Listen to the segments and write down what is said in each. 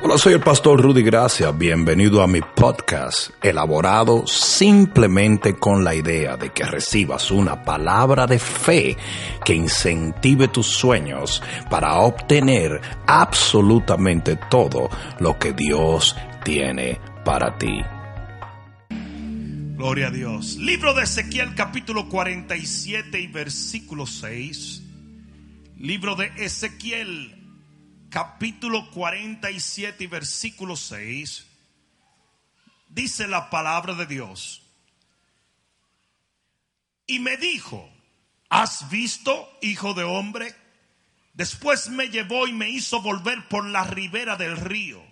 Hola, soy el pastor Rudy Gracia. Bienvenido a mi podcast, elaborado simplemente con la idea de que recibas una palabra de fe que incentive tus sueños para obtener absolutamente todo lo que Dios tiene para ti. Gloria a Dios. Libro de Ezequiel capítulo 47 y versículo 6. Libro de Ezequiel capítulo 47 y versículo 6, dice la palabra de Dios. Y me dijo, ¿has visto, hijo de hombre? Después me llevó y me hizo volver por la ribera del río.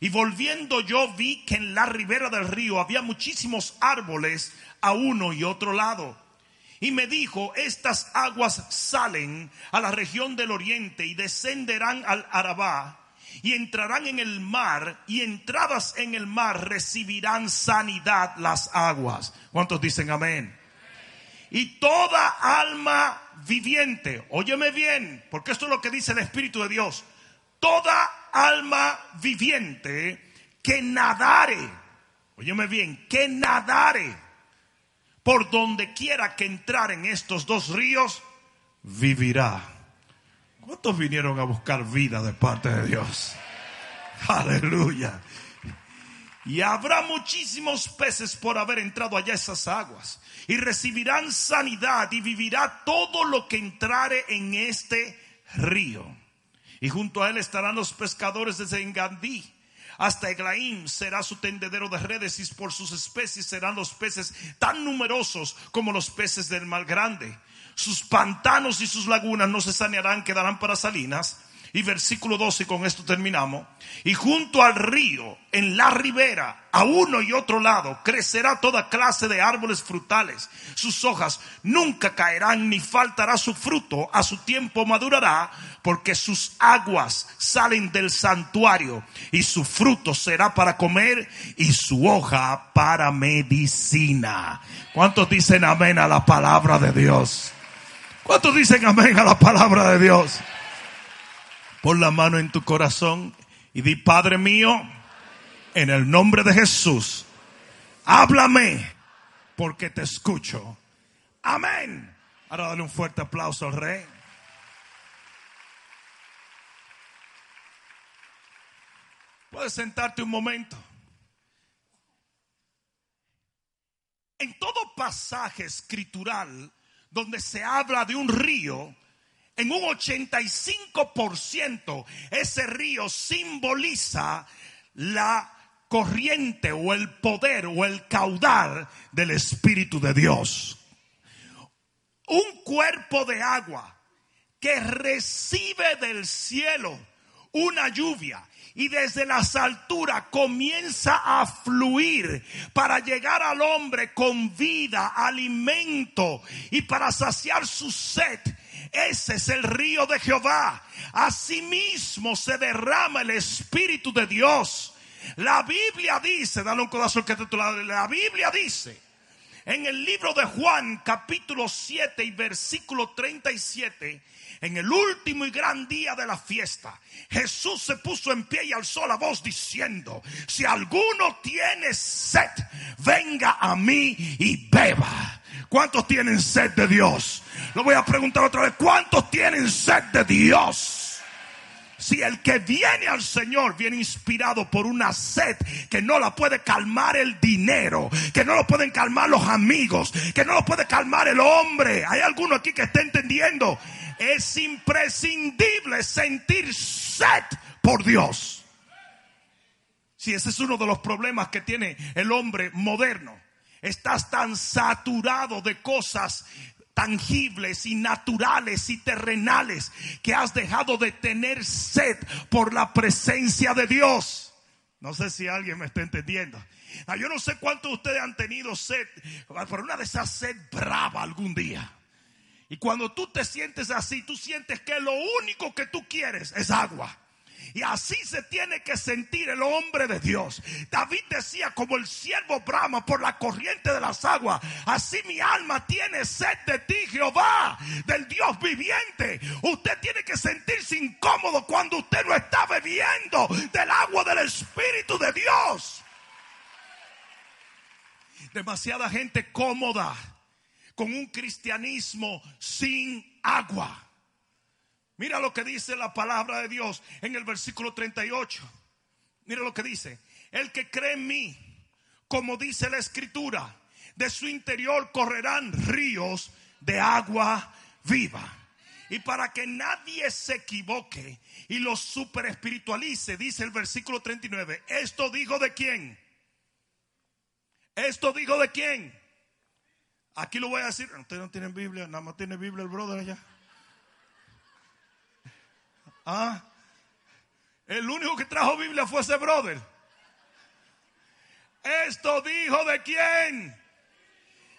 Y volviendo yo vi que en la ribera del río había muchísimos árboles a uno y otro lado y me dijo, estas aguas salen a la región del oriente y descenderán al Arabá y entrarán en el mar y entradas en el mar recibirán sanidad las aguas. ¿Cuántos dicen amén? Y toda alma viviente, óyeme bien, porque esto es lo que dice el Espíritu de Dios, toda alma viviente que nadare, óyeme bien, que nadare por donde quiera que entrar en estos dos ríos, vivirá. ¿Cuántos vinieron a buscar vida de parte de Dios? Aleluya. Y habrá muchísimos peces por haber entrado allá esas aguas. Y recibirán sanidad y vivirá todo lo que entrare en este río. Y junto a él estarán los pescadores de Zengandí hasta Eglaim será su tendedero de redes y por sus especies serán los peces tan numerosos como los peces del mar grande. Sus pantanos y sus lagunas no se sanearán, quedarán para salinas y versículo 12, con esto terminamos. Y junto al río, en la ribera, a uno y otro lado, crecerá toda clase de árboles frutales. Sus hojas nunca caerán ni faltará su fruto. A su tiempo madurará, porque sus aguas salen del santuario y su fruto será para comer y su hoja para medicina. ¿Cuántos dicen amén a la palabra de Dios? ¿Cuántos dicen amén a la palabra de Dios? Pon la mano en tu corazón y di, Padre mío, en el nombre de Jesús, háblame porque te escucho. Amén. Ahora dale un fuerte aplauso al rey. Puedes sentarte un momento. En todo pasaje escritural donde se habla de un río, en un 85% ese río simboliza la corriente o el poder o el caudal del Espíritu de Dios. Un cuerpo de agua que recibe del cielo una lluvia y desde las alturas comienza a fluir para llegar al hombre con vida, alimento y para saciar su sed ese es el río de Jehová. Asimismo se derrama el Espíritu de Dios. La Biblia dice, dale un codazo al que te la Biblia dice en el libro de Juan capítulo 7 y versículo 37 en el último y gran día de la fiesta, Jesús se puso en pie y alzó la voz diciendo, si alguno tiene sed, venga a mí y beba. ¿Cuántos tienen sed de Dios? Lo voy a preguntar otra vez. ¿Cuántos tienen sed de Dios? Si el que viene al Señor viene inspirado por una sed que no la puede calmar el dinero, que no lo pueden calmar los amigos, que no lo puede calmar el hombre. Hay alguno aquí que está entendiendo. Es imprescindible sentir sed por Dios. Si ese es uno de los problemas que tiene el hombre moderno. Estás tan saturado de cosas tangibles y naturales y terrenales que has dejado de tener sed por la presencia de Dios. No sé si alguien me está entendiendo. Ah, yo no sé cuántos de ustedes han tenido sed, pero una de esas sed brava algún día. Y cuando tú te sientes así, tú sientes que lo único que tú quieres es agua. Y así se tiene que sentir el hombre de Dios. David decía, como el siervo brama por la corriente de las aguas, así mi alma tiene sed de ti, Jehová, del Dios viviente. Usted tiene que sentirse incómodo cuando usted no está bebiendo del agua del Espíritu de Dios. Demasiada gente cómoda con un cristianismo sin agua. Mira lo que dice la palabra de Dios en el versículo 38. Mira lo que dice. El que cree en mí, como dice la escritura, de su interior correrán ríos de agua viva. Y para que nadie se equivoque y lo super espiritualice, dice el versículo 39, esto dijo de quién? Esto dijo de quién? Aquí lo voy a decir, ustedes no tienen Biblia, nada más tiene Biblia el brother allá. Ah, el único que trajo Biblia fue ese brother. Esto dijo de quién?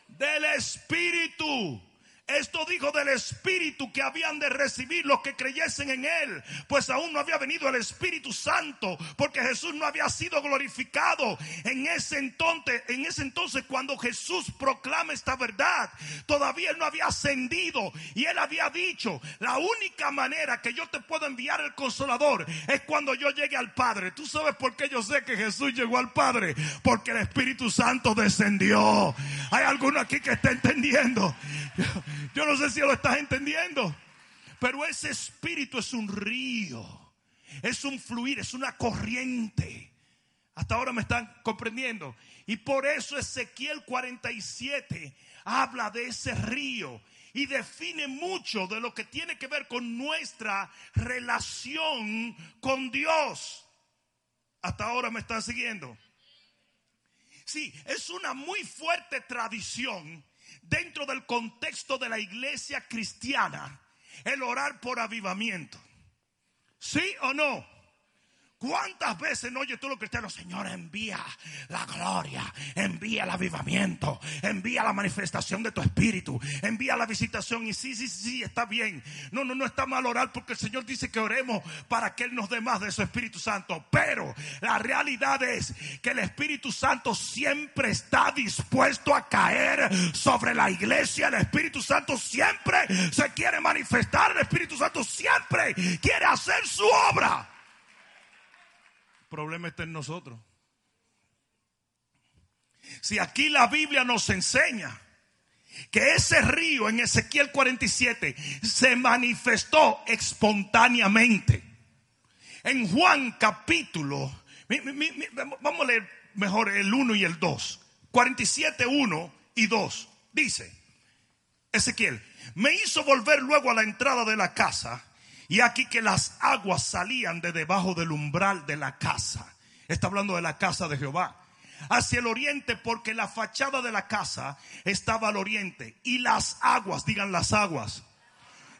Del Espíritu. Esto dijo del Espíritu que habían de recibir los que creyesen en Él, pues aún no había venido el Espíritu Santo, porque Jesús no había sido glorificado en ese entonces. En ese entonces, cuando Jesús proclama esta verdad, todavía Él no había ascendido y Él había dicho: La única manera que yo te puedo enviar el Consolador es cuando yo llegue al Padre. ¿Tú sabes por qué yo sé que Jesús llegó al Padre? Porque el Espíritu Santo descendió. Hay alguno aquí que está entendiendo. Yo no sé si lo estás entendiendo. Pero ese espíritu es un río. Es un fluir, es una corriente. Hasta ahora me están comprendiendo. Y por eso Ezequiel 47 habla de ese río y define mucho de lo que tiene que ver con nuestra relación con Dios. Hasta ahora me están siguiendo. Sí, es una muy fuerte tradición dentro del contexto de la iglesia cristiana el orar por avivamiento. ¿Sí o no? ¿Cuántas veces no oye tú los cristianos? Señor, envía la gloria, envía el avivamiento, envía la manifestación de tu espíritu, envía la visitación. Y sí, sí, sí, está bien. No, no, no está mal orar porque el Señor dice que oremos para que Él nos dé más de su Espíritu Santo. Pero la realidad es que el Espíritu Santo siempre está dispuesto a caer sobre la iglesia. El Espíritu Santo siempre se quiere manifestar. El Espíritu Santo siempre quiere hacer su obra problema está en nosotros. Si aquí la Biblia nos enseña que ese río en Ezequiel 47 se manifestó espontáneamente. En Juan capítulo, vamos a leer mejor el 1 y el 2. 47, 1 y 2. Dice Ezequiel, me hizo volver luego a la entrada de la casa y aquí que las aguas salían de debajo del umbral de la casa. Está hablando de la casa de Jehová. Hacia el oriente porque la fachada de la casa estaba al oriente. Y las aguas, digan las aguas,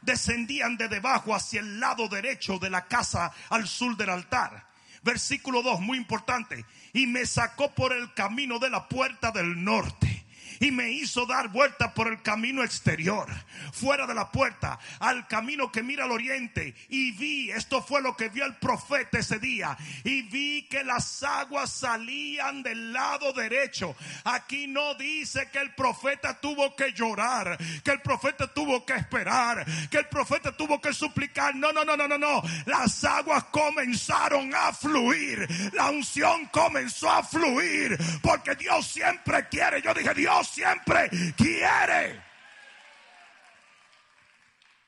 descendían de debajo hacia el lado derecho de la casa al sur del altar. Versículo 2, muy importante. Y me sacó por el camino de la puerta del norte y me hizo dar vuelta por el camino exterior, fuera de la puerta, al camino que mira al oriente. Y vi, esto fue lo que vio el profeta ese día, y vi que las aguas salían del lado derecho. Aquí no dice que el profeta tuvo que llorar, que el profeta tuvo que esperar, que el profeta tuvo que suplicar. No, no, no, no, no, no. Las aguas comenzaron a fluir. La unción comenzó a fluir porque Dios siempre quiere. Yo dije, Dios siempre quiere.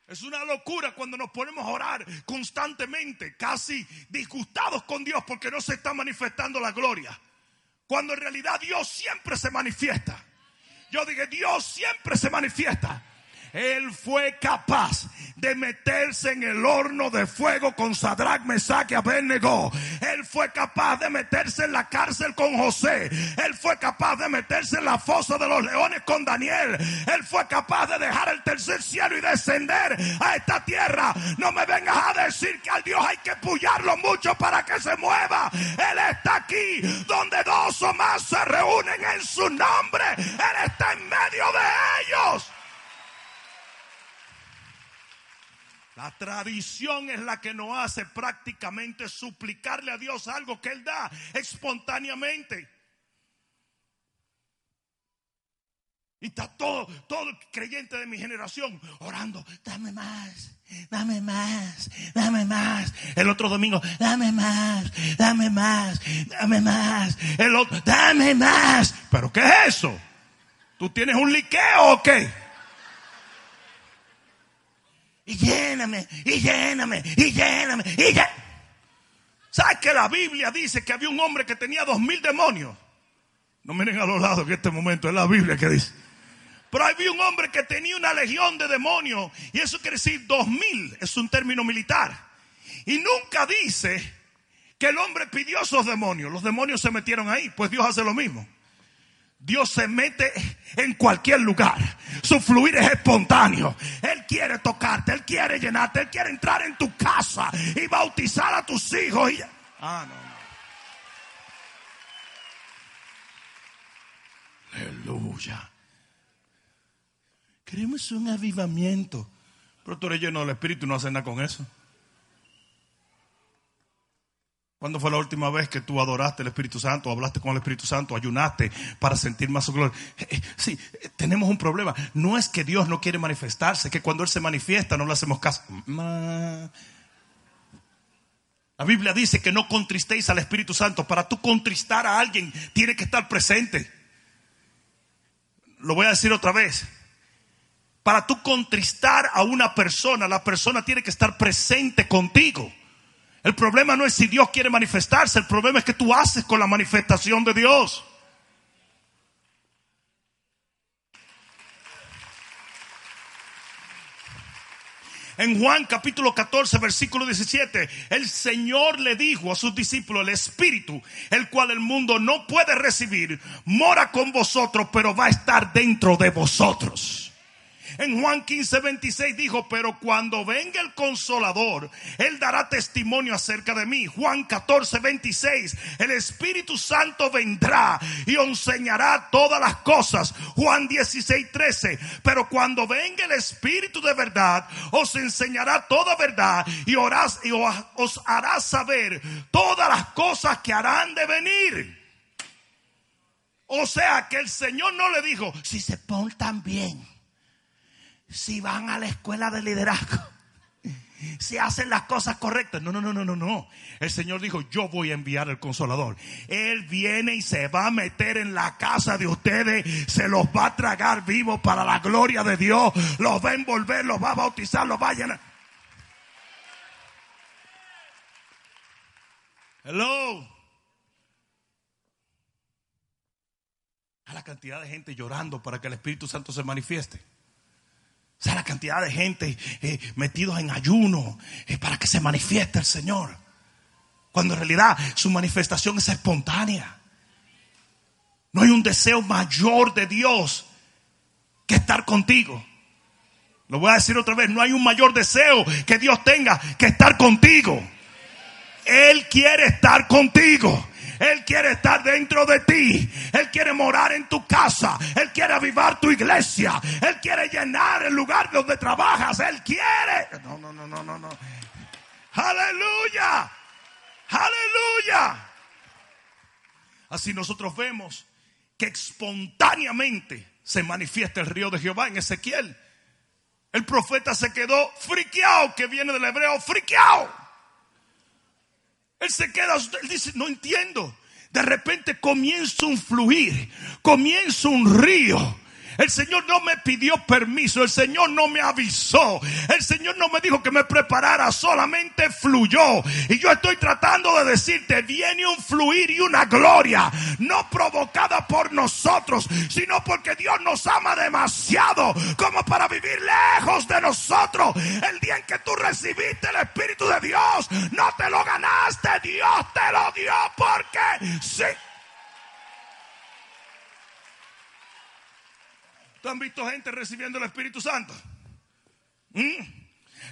Es una locura cuando nos ponemos a orar constantemente, casi disgustados con Dios porque no se está manifestando la gloria. Cuando en realidad Dios siempre se manifiesta. Yo dije, Dios siempre se manifiesta. Él fue capaz de meterse en el horno de fuego con Sadrach, Mesach y Abednego. Él fue capaz de meterse en la cárcel con José. Él fue capaz de meterse en la fosa de los leones con Daniel. Él fue capaz de dejar el tercer cielo y descender a esta tierra. No me vengas a decir que al Dios hay que pullarlo mucho para que se mueva. Él está aquí donde dos o más se reúnen en su nombre. Él está en medio de ellos. La tradición es la que nos hace prácticamente suplicarle a Dios algo que Él da espontáneamente. Y está todo, todo creyente de mi generación orando, dame más, dame más, dame más. El otro domingo, dame más, dame más, dame más. El otro, dame más. ¿Pero qué es eso? ¿Tú tienes un liqueo o qué? Y lléname, y lléname, y lléname, y lléname. ¿Sabes que la Biblia dice que había un hombre que tenía dos mil demonios? No miren a los lados que este momento es la Biblia que dice. Pero había un hombre que tenía una legión de demonios y eso quiere decir dos mil, es un término militar. Y nunca dice que el hombre pidió esos demonios, los demonios se metieron ahí, pues Dios hace lo mismo. Dios se mete en cualquier lugar. Su fluir es espontáneo. Él quiere tocarte, Él quiere llenarte, Él quiere entrar en tu casa y bautizar a tus hijos. Ah, no, no. Aleluya. Queremos un avivamiento. Pero tú eres lleno del Espíritu y no haces nada con eso. ¿Cuándo fue la última vez que tú adoraste el Espíritu Santo, hablaste con el Espíritu Santo, ayunaste para sentir más su gloria? Eh, eh, sí, eh, tenemos un problema. No es que Dios no quiere manifestarse, que cuando Él se manifiesta no le hacemos caso. La Biblia dice que no contristéis al Espíritu Santo. Para tú contristar a alguien, tiene que estar presente. Lo voy a decir otra vez. Para tú contristar a una persona, la persona tiene que estar presente contigo. El problema no es si Dios quiere manifestarse, el problema es que tú haces con la manifestación de Dios. En Juan capítulo 14, versículo 17, el Señor le dijo a sus discípulos, el Espíritu, el cual el mundo no puede recibir, mora con vosotros, pero va a estar dentro de vosotros. En Juan 15, 26 dijo, pero cuando venga el consolador, Él dará testimonio acerca de mí. Juan 14, 26, el Espíritu Santo vendrá y enseñará todas las cosas. Juan 16, 13, pero cuando venga el Espíritu de verdad, os enseñará toda verdad y, y os hará saber todas las cosas que harán de venir. O sea que el Señor no le dijo, si se portan bien si van a la escuela de liderazgo, si hacen las cosas correctas. No, no, no, no, no, no. El Señor dijo, yo voy a enviar el consolador. Él viene y se va a meter en la casa de ustedes, se los va a tragar vivos para la gloria de Dios, los va a envolver, los va a bautizar, los va a llenar. Hello. A la cantidad de gente llorando para que el Espíritu Santo se manifieste. O sea, la cantidad de gente eh, metidos en ayuno eh, para que se manifieste el Señor. Cuando en realidad su manifestación es espontánea. No hay un deseo mayor de Dios que estar contigo. Lo voy a decir otra vez, no hay un mayor deseo que Dios tenga que estar contigo. Él quiere estar contigo. Él quiere estar dentro de ti. Él quiere morar en tu casa. Él quiere avivar tu iglesia. Él quiere llenar el lugar donde trabajas. Él quiere. No, no, no, no, no, no. Aleluya. Aleluya. Así nosotros vemos que espontáneamente se manifiesta el río de Jehová en Ezequiel. El profeta se quedó friqueado, que viene del hebreo friqueado. Él se queda, él dice, no entiendo. De repente comienza un fluir, comienza un río el Señor no me pidió permiso, el Señor no me avisó, el Señor no me dijo que me preparara, solamente fluyó. Y yo estoy tratando de decirte, viene un fluir y una gloria, no provocada por nosotros, sino porque Dios nos ama demasiado como para vivir lejos de nosotros. El día en que tú recibiste el Espíritu de Dios, no te lo ganaste, Dios te lo dio porque sí. Han visto gente recibiendo el Espíritu Santo? ¿Mm?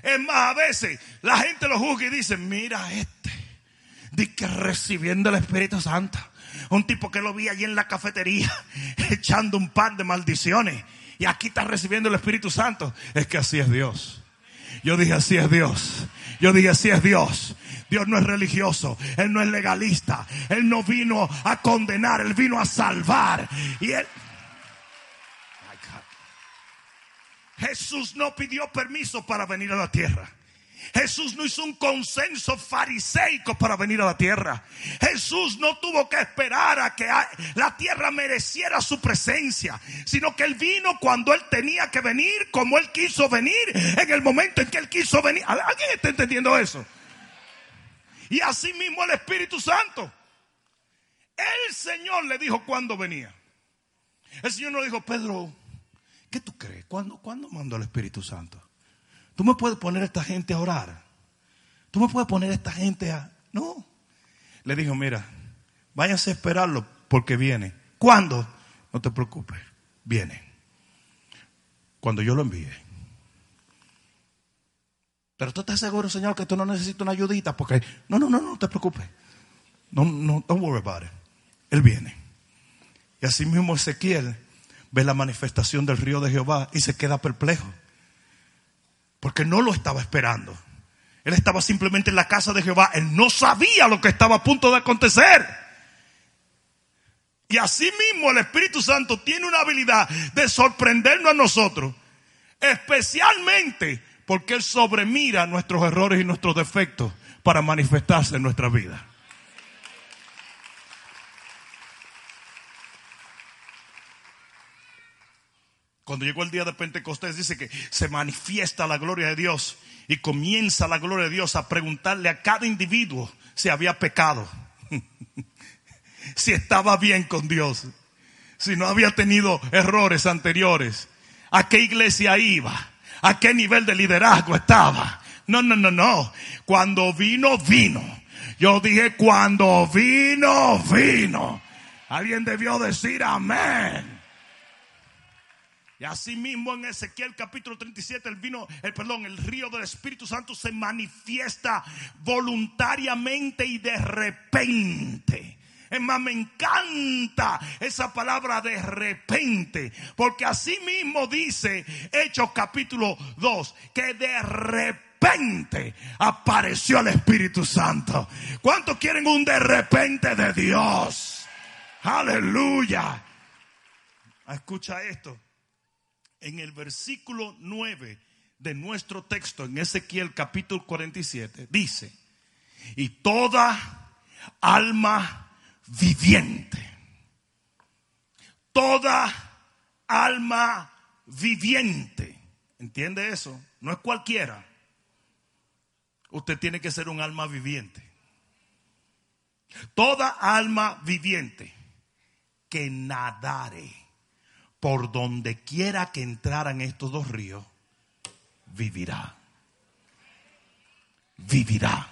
Es más, a veces la gente lo juzga y dice, mira este, di que recibiendo el Espíritu Santo. Un tipo que lo vi allí en la cafetería echando un par de maldiciones y aquí está recibiendo el Espíritu Santo. Es que así es Dios. Yo dije, así es Dios. Yo dije, así es Dios. Dios no es religioso, Él no es legalista, Él no vino a condenar, Él vino a salvar. Y Él... Jesús no pidió permiso para venir a la tierra. Jesús no hizo un consenso fariseico para venir a la tierra. Jesús no tuvo que esperar a que la tierra mereciera su presencia, sino que Él vino cuando Él tenía que venir, como Él quiso venir, en el momento en que Él quiso venir. ¿Alguien está entendiendo eso? Y así mismo el Espíritu Santo. El Señor le dijo cuándo venía. El Señor no dijo, Pedro, ¿qué tú crees? ¿Cuándo, ¿Cuándo mandó el Espíritu Santo? Tú me puedes poner a esta gente a orar. Tú me puedes poner a esta gente a... No. Le dijo, mira, váyanse a esperarlo porque viene. ¿Cuándo? No te preocupes, viene. Cuando yo lo envíe. Pero tú estás seguro, Señor, que tú no necesitas una ayudita porque... No, no, no, no te preocupes. No, no, don't worry about it. Él viene. Y así mismo Ezequiel ve la manifestación del río de Jehová y se queda perplejo. Porque no lo estaba esperando. Él estaba simplemente en la casa de Jehová. Él no sabía lo que estaba a punto de acontecer. Y así mismo el Espíritu Santo tiene una habilidad de sorprendernos a nosotros. Especialmente porque Él sobremira nuestros errores y nuestros defectos para manifestarse en nuestra vida. Cuando llegó el día de Pentecostés dice que se manifiesta la gloria de Dios y comienza la gloria de Dios a preguntarle a cada individuo si había pecado, si estaba bien con Dios, si no había tenido errores anteriores, a qué iglesia iba, a qué nivel de liderazgo estaba. No, no, no, no. Cuando vino, vino. Yo dije, cuando vino, vino. Alguien debió decir amén. Y así mismo en Ezequiel capítulo 37 el vino, el perdón, el río del Espíritu Santo se manifiesta voluntariamente y de repente. Es más, me encanta esa palabra de repente, porque así mismo dice Hechos capítulo 2, que de repente apareció el Espíritu Santo. ¿Cuántos quieren un de repente de Dios? Aleluya. Escucha esto en el versículo 9 de nuestro texto, en Ezequiel capítulo 47, dice, y toda alma viviente, toda alma viviente, ¿entiende eso? No es cualquiera. Usted tiene que ser un alma viviente. Toda alma viviente que nadare por donde quiera que entraran estos dos ríos, vivirá. Vivirá.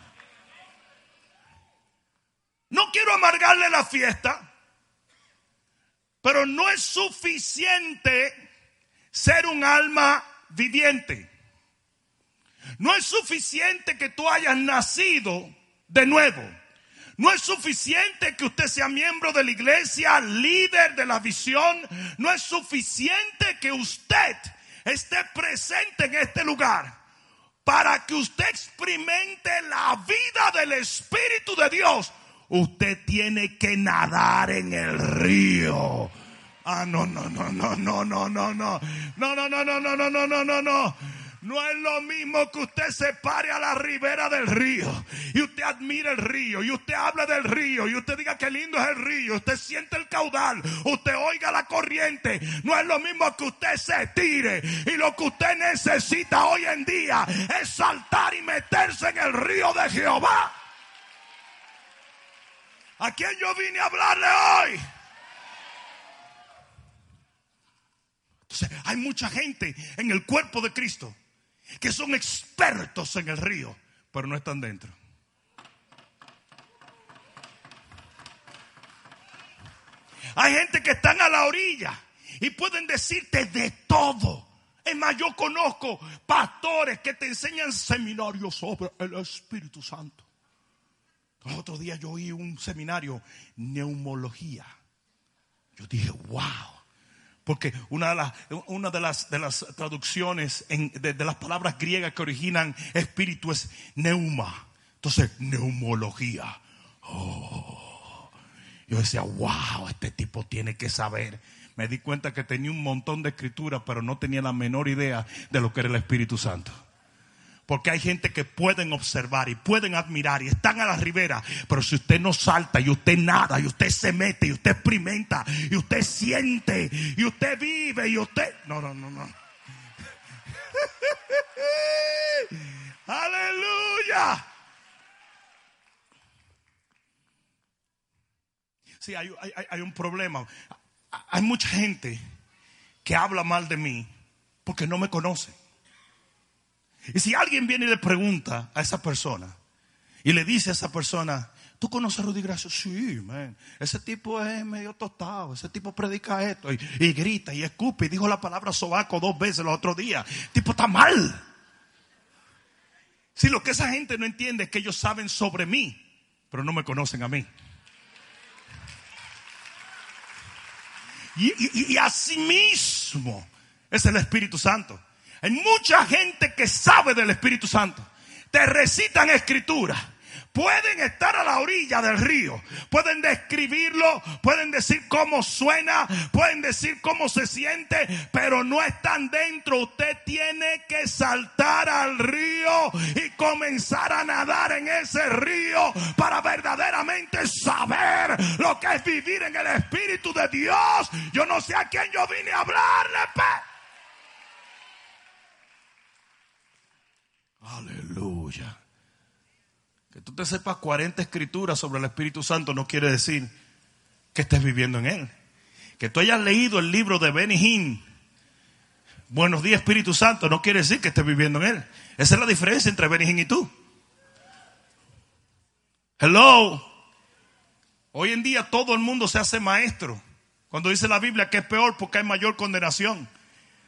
No quiero amargarle la fiesta, pero no es suficiente ser un alma viviente. No es suficiente que tú hayas nacido de nuevo. No es suficiente que usted sea miembro de la iglesia, líder de la visión. No es suficiente que usted esté presente en este lugar para que usted experimente la vida del Espíritu de Dios. Usted tiene que nadar en el río. Ah, no, no, no, no, no, no, no, no. No, no, no, no, no, no, no, no, no, no. Es lo mismo que usted se pare a la ribera del río y usted admire el río y usted habla del río y usted diga que lindo es el río, usted siente el caudal, usted oiga la corriente. No es lo mismo que usted se tire y lo que usted necesita hoy en día es saltar y meterse en el río de Jehová. ¿A quién yo vine a hablarle hoy? Entonces, hay mucha gente en el cuerpo de Cristo que son expertos en el río, pero no están dentro. Hay gente que están a la orilla y pueden decirte de todo. Es más, yo conozco pastores que te enseñan seminarios sobre el Espíritu Santo. El otro día yo oí un seminario, neumología. Yo dije, wow, Porque una de las, de las, traducciones de, las palabras griegas que originan espíritu es neuma. Entonces, neumología. Oh. Yo decía, wow, este tipo tiene que saber. Me di cuenta que tenía un montón de escritura, pero no tenía la menor idea de lo que era el Espíritu Santo. Porque hay gente que pueden observar y pueden admirar y están a la ribera. Pero si usted no salta y usted nada y usted se mete y usted experimenta y usted siente y usted vive y usted... No, no, no, no. Aleluya. Sí, hay, hay un problema. Hay mucha gente que habla mal de mí porque no me conoce. Y si alguien viene y le pregunta a esa persona y le dice a esa persona, ¿tú conoces a Rudy Gracio? Sí, man. Ese tipo es medio tostado, ese tipo predica esto y, grita y escupe y dijo la palabra sobaco dos veces los otros días. El tipo está mal. Si lo que esa gente no entiende es que ellos saben sobre mí, pero no me conocen a mí. Y, y, y así mismo es el Espíritu Santo. Hay mucha gente que sabe del Espíritu Santo. Te recitan escritura. Pueden estar a la orilla del río, pueden describirlo, pueden decir cómo suena, pueden decir cómo se siente, pero no están dentro. Usted tiene que saltar al río y comenzar a nadar en ese río para verdaderamente saber lo que es vivir en el Espíritu de Dios. Yo no sé a quién yo vine a hablarle, pero... Aleluya. Que tú te sepas 40 escrituras sobre el Espíritu Santo no quiere decir que estés viviendo en él. Que tú hayas leído el libro de Benny Hinn, Buenos días Espíritu Santo, no quiere decir que estés viviendo en él. Esa es la diferencia entre Benny Hinn y tú. Hello. Hoy en día todo el mundo se hace maestro. Cuando dice la Biblia que es peor porque hay mayor condenación.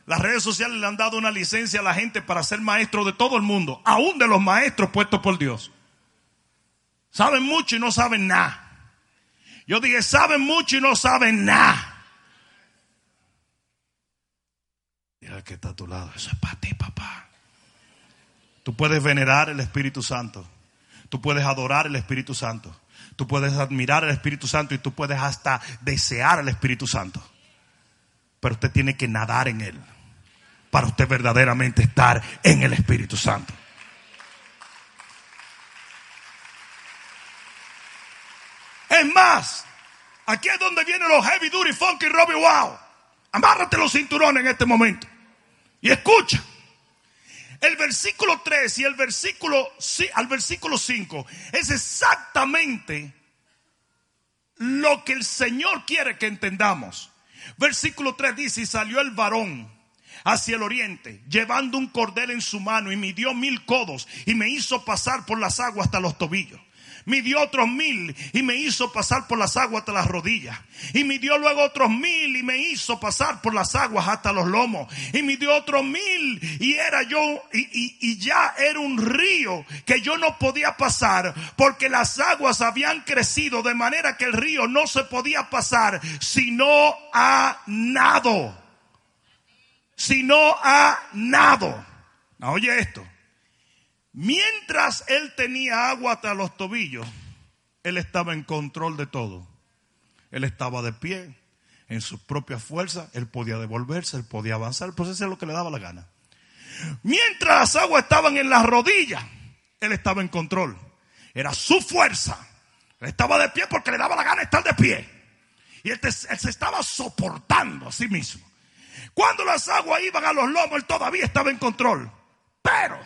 Las redes sociales le han dado una licencia a la gente para ser maestro de todo el mundo, aún de los maestros puestos por Dios. Saben mucho y no saben nada. Yo dije, saben mucho y no saben nada. Mira que está a tu lado. Eso es para ti, papá. Tú puedes venerar el Espíritu Santo. Tú puedes adorar el Espíritu Santo. Tú puedes admirar el Espíritu Santo y tú puedes hasta desear el Espíritu Santo. Pero usted tiene que nadar en él para usted verdaderamente estar en el Espíritu Santo. Es más, aquí es donde vienen los heavy duty, funky, Robbie Wow. Amárrate los cinturones en este momento. Y escucha. El versículo 3 y el versículo, al versículo 5 es exactamente lo que el Señor quiere que entendamos. Versículo 3 dice, y salió el varón hacia el oriente, llevando un cordel en su mano y midió mil codos y me hizo pasar por las aguas hasta los tobillos midió otros mil y me hizo pasar por las aguas hasta las rodillas. Y midió luego otros mil y me hizo pasar por las aguas hasta los lomos. Y midió otros mil y era yo, y, ya era un río que yo no podía pasar porque las aguas habían crecido de manera que el río no se podía pasar sino a nado si no ha nado. oye esto. Mientras él tenía agua hasta los tobillos, él estaba en control de todo. Él estaba de pie, en su propia fuerza, él podía devolverse, él podía avanzar, pues eso es lo que le daba la gana. Mientras las aguas estaban en las rodillas, él estaba en control. Era su fuerza. Él estaba de pie porque le daba la gana estar de pie. Y él, él se estaba soportando a sí mismo. Cuando las aguas iban a los lomos, él todavía estaba en control. Pero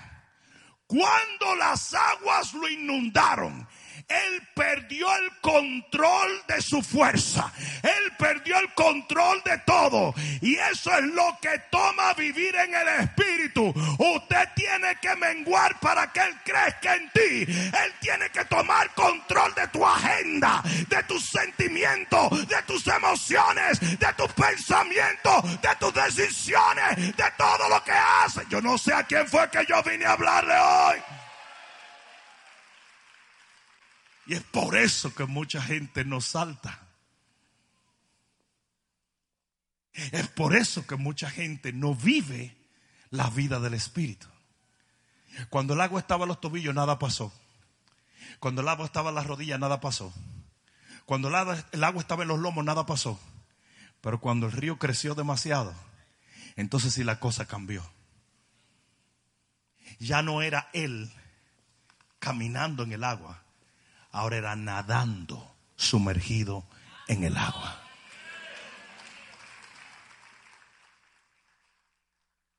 cuando las aguas lo inundaron, él perdió el control de su fuerza. Él perdió el control de todo. Y eso es lo que toma vivir en el Espíritu. Usted tiene que menguar para que Él crezca en ti. Él tiene que tomar control de tu agenda, de tus sentimientos, de tus emociones, de tus pensamientos, de tus decisiones, de todo lo que hace. Yo no sé a quién fue que yo vine a hablarle hoy. Y es por eso que mucha gente no salta. Es por eso que mucha gente no vive la vida del Espíritu. Cuando el agua estaba en los tobillos, nada pasó. Cuando el agua estaba en las rodillas, nada pasó. Cuando el agua, el agua estaba en los lomos, nada pasó. Pero cuando el río creció demasiado, entonces sí la cosa cambió. Ya no era él caminando en el agua, ahora era nadando, sumergido en el agua.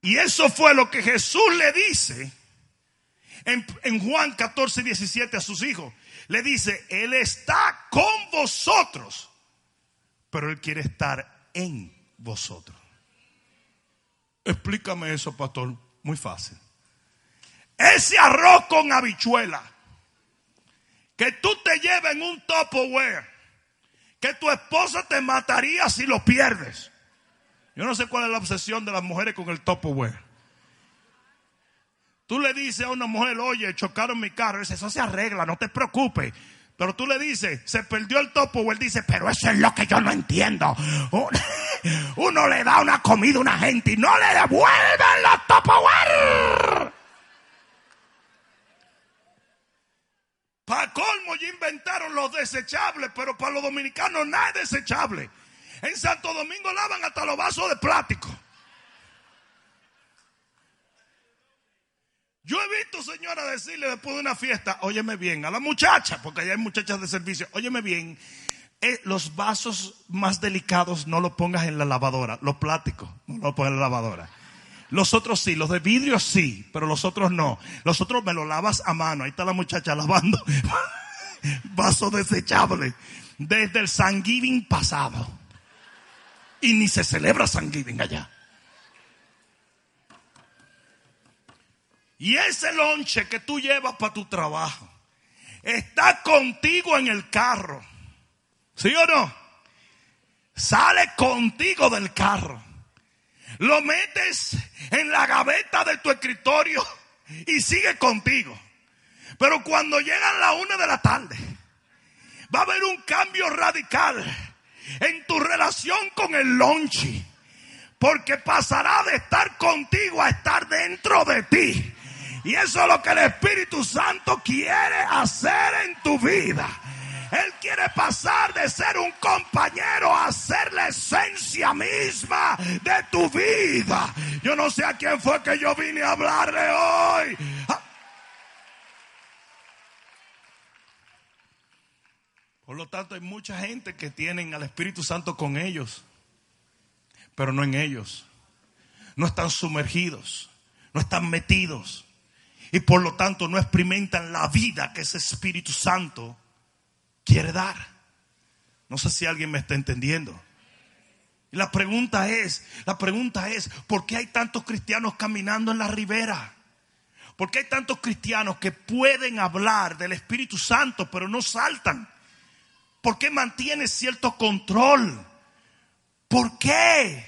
Y eso fue lo que Jesús le dice en, Juan 14, 17 a sus hijos. Le dice, Él está con vosotros, pero Él quiere estar en vosotros. Explícame eso, pastor. Muy fácil. Ese arroz con habichuela que tú te lleves en un Tupperware, que tu esposa te mataría si lo pierdes. Yo no sé cuál es la obsesión de las mujeres con el Tupperware. Tú le dices a una mujer, oye, chocaron mi carro. Dice, eso se arregla, no te preocupes. Pero tú le dices, se perdió el topo. él dice, pero eso es lo que yo no entiendo. Uno le da una comida a una gente y no le devuelven los Tupperware. Para colmo ya inventaron los desechables, pero para los dominicanos nada es desechable. En Santo Domingo lavan hasta los vasos de plástico. Yo he visto señora decirle después de una fiesta, óyeme bien, a la muchacha, porque allá hay muchachas de servicio, óyeme bien, eh, los vasos más delicados no los pongas en la lavadora, los plásticos no los pongas en la lavadora. Los otros sí, los de vidrio sí, pero los otros no. Los otros me los lavas a mano. Ahí está la muchacha lavando vasos desechables desde el San pasado. Y ni se celebra San allá. Y ese lonche que tú llevas para tu trabajo está contigo en el carro. ¿Sí o no? Sale contigo del carro. Lo metes en la gaveta de tu escritorio y sigue contigo. Pero cuando llegan la una de la tarde, va a haber un cambio radical en tu relación con el lonche. Porque pasará de estar contigo a estar dentro de ti. Y eso es lo que el Espíritu Santo quiere hacer en tu vida. Él quiere pasar de ser un compañero a ser la esencia misma de tu vida. Yo no sé a quién fue que yo vine a hablarle hoy. Ah. Por lo tanto, hay mucha gente que tienen al Espíritu Santo con ellos, pero no en ellos. No están sumergidos, no están metidos y por lo tanto no experimentan la vida que ese Espíritu Santo quiere dar. No sé si alguien me está entendiendo. La pregunta es, la pregunta es, ¿por qué hay tantos cristianos caminando en la ribera? ¿Por qué hay tantos cristianos que pueden hablar del Espíritu Santo pero no saltan? ¿Por qué mantienes cierto control? ¿Por qué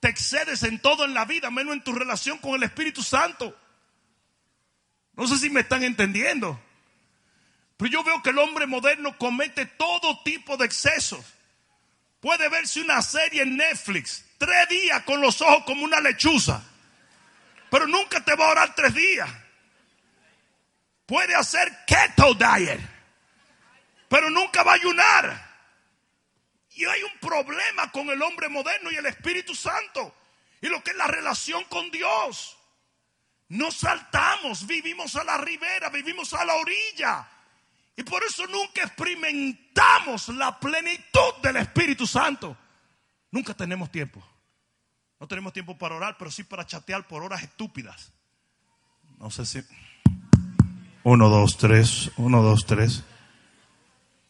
te excedes en todo en la vida, menos en tu relación con el Espíritu Santo? No sé si me están entendiendo. Pero yo veo que el hombre moderno comete todo tipo de excesos. Puede verse una serie en Netflix, tres días con los ojos como una lechuza. Pero nunca te va a orar tres días. Puede hacer keto diet. Pero nunca va a ayunar. Y hay un problema con el hombre moderno y el Espíritu Santo. Y lo que es la relación con Dios. No saltamos, vivimos a la ribera, vivimos a la orilla. Y por eso nunca experimentamos la plenitud del Espíritu Santo. Nunca tenemos tiempo. No tenemos tiempo para orar, pero sí para chatear por horas estúpidas. No sé si... Uno, dos, tres. Uno, dos, tres.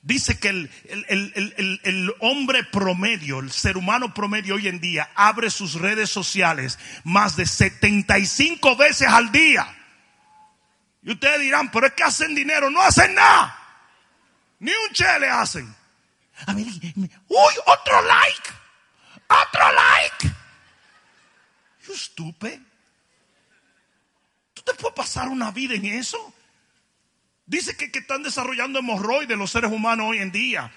Dice que el, hombre promedio, el ser humano promedio hoy en día, abre sus redes sociales más de 75 veces al día. Y ustedes dirán, pero es que hacen dinero, no hacen nada. Ni un che le hacen. A mí, uy, otro like, otro like. You stupid. ¿Tú te puedes pasar una vida en eso? Dice que, están desarrollando hemorroides los seres humanos hoy en día.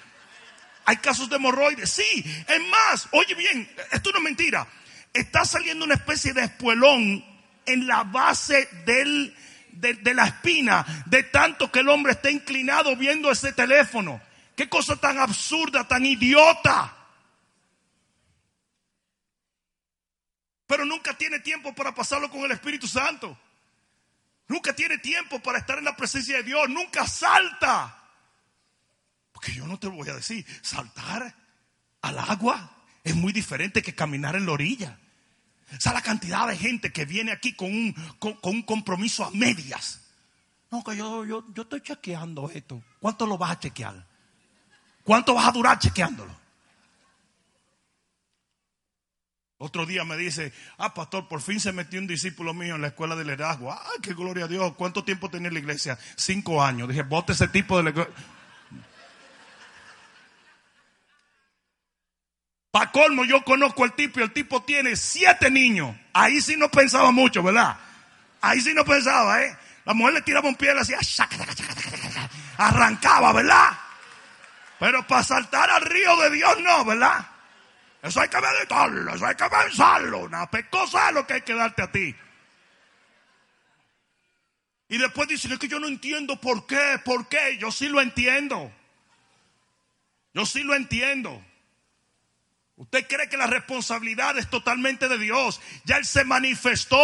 Hay casos de hemorroides. Sí, es más, oye bien, esto no es mentira. Está saliendo una especie de espuelón en la base del, de, la espina, de tanto que el hombre está inclinado viendo ese teléfono. Qué cosa tan absurda, tan idiota. Pero nunca tiene tiempo para pasarlo con el Espíritu Santo. Nunca tiene tiempo para estar en la presencia de Dios. Nunca salta. Porque yo no te voy a decir, saltar al agua es muy diferente que caminar en la orilla. O sea, la cantidad de gente que viene aquí con un, con, un compromiso a medias. No, que yo, yo, yo estoy chequeando esto. ¿Cuánto lo vas a chequear? ¿Cuánto vas a durar chequeándolo? Otro día me dice, ah, pastor, por fin se metió un discípulo mío en la escuela de liderazgo. Ah, qué gloria a Dios. ¿Cuánto tiempo tenía en la iglesia? Cinco años. Dije, bote ese tipo de... la- Pa' colmo, yo conozco al tipo y el tipo tiene siete niños. Ahí sí no pensaba mucho, ¿verdad? Ahí sí no pensaba, ¿eh? La mujer le tiraba un pie y le hacía... Arrancaba, ¿verdad? Pero para saltar al río de Dios no, ¿verdad? Eso hay que meditarlo, eso hay que pensarlo. Una pecosa es lo que hay que darte a ti. Y después dicen, es que yo no entiendo por qué, por qué. Yo sí lo entiendo. Yo sí lo entiendo. Usted cree que la responsabilidad es totalmente de Dios. Ya Él se manifestó.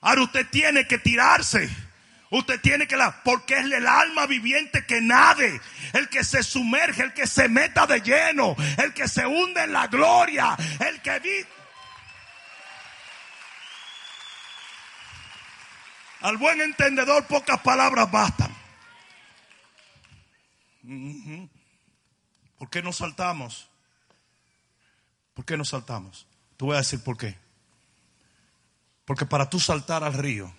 Ahora usted tiene que tirarse. Usted tiene que la, porque es el alma viviente que nade, el que se sumerge, el que se meta de lleno, el que se hunde en la gloria, el que vive. Al buen entendedor pocas palabras bastan. ¿Por qué nos saltamos? ¿Por qué nos saltamos? Te voy a decir por qué. Porque para tú saltar al río,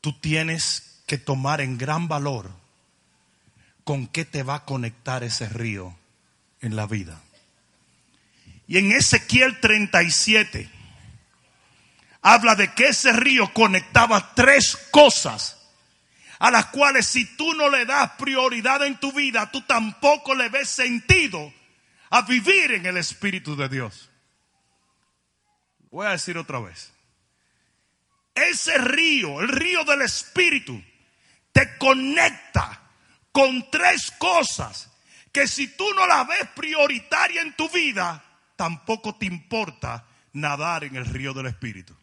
tú tienes que tomar en gran valor con qué te va a conectar ese río en la vida. Y en Ezequiel 37 habla de que ese río conectaba tres cosas a las cuales si tú no le das prioridad en tu vida, tú tampoco le ves sentido a vivir en el Espíritu de Dios. Voy a decir otra vez. Ese río, el río del Espíritu, te conecta con tres cosas que si tú no las ves prioritaria en tu vida, tampoco te importa nadar en el río del Espíritu.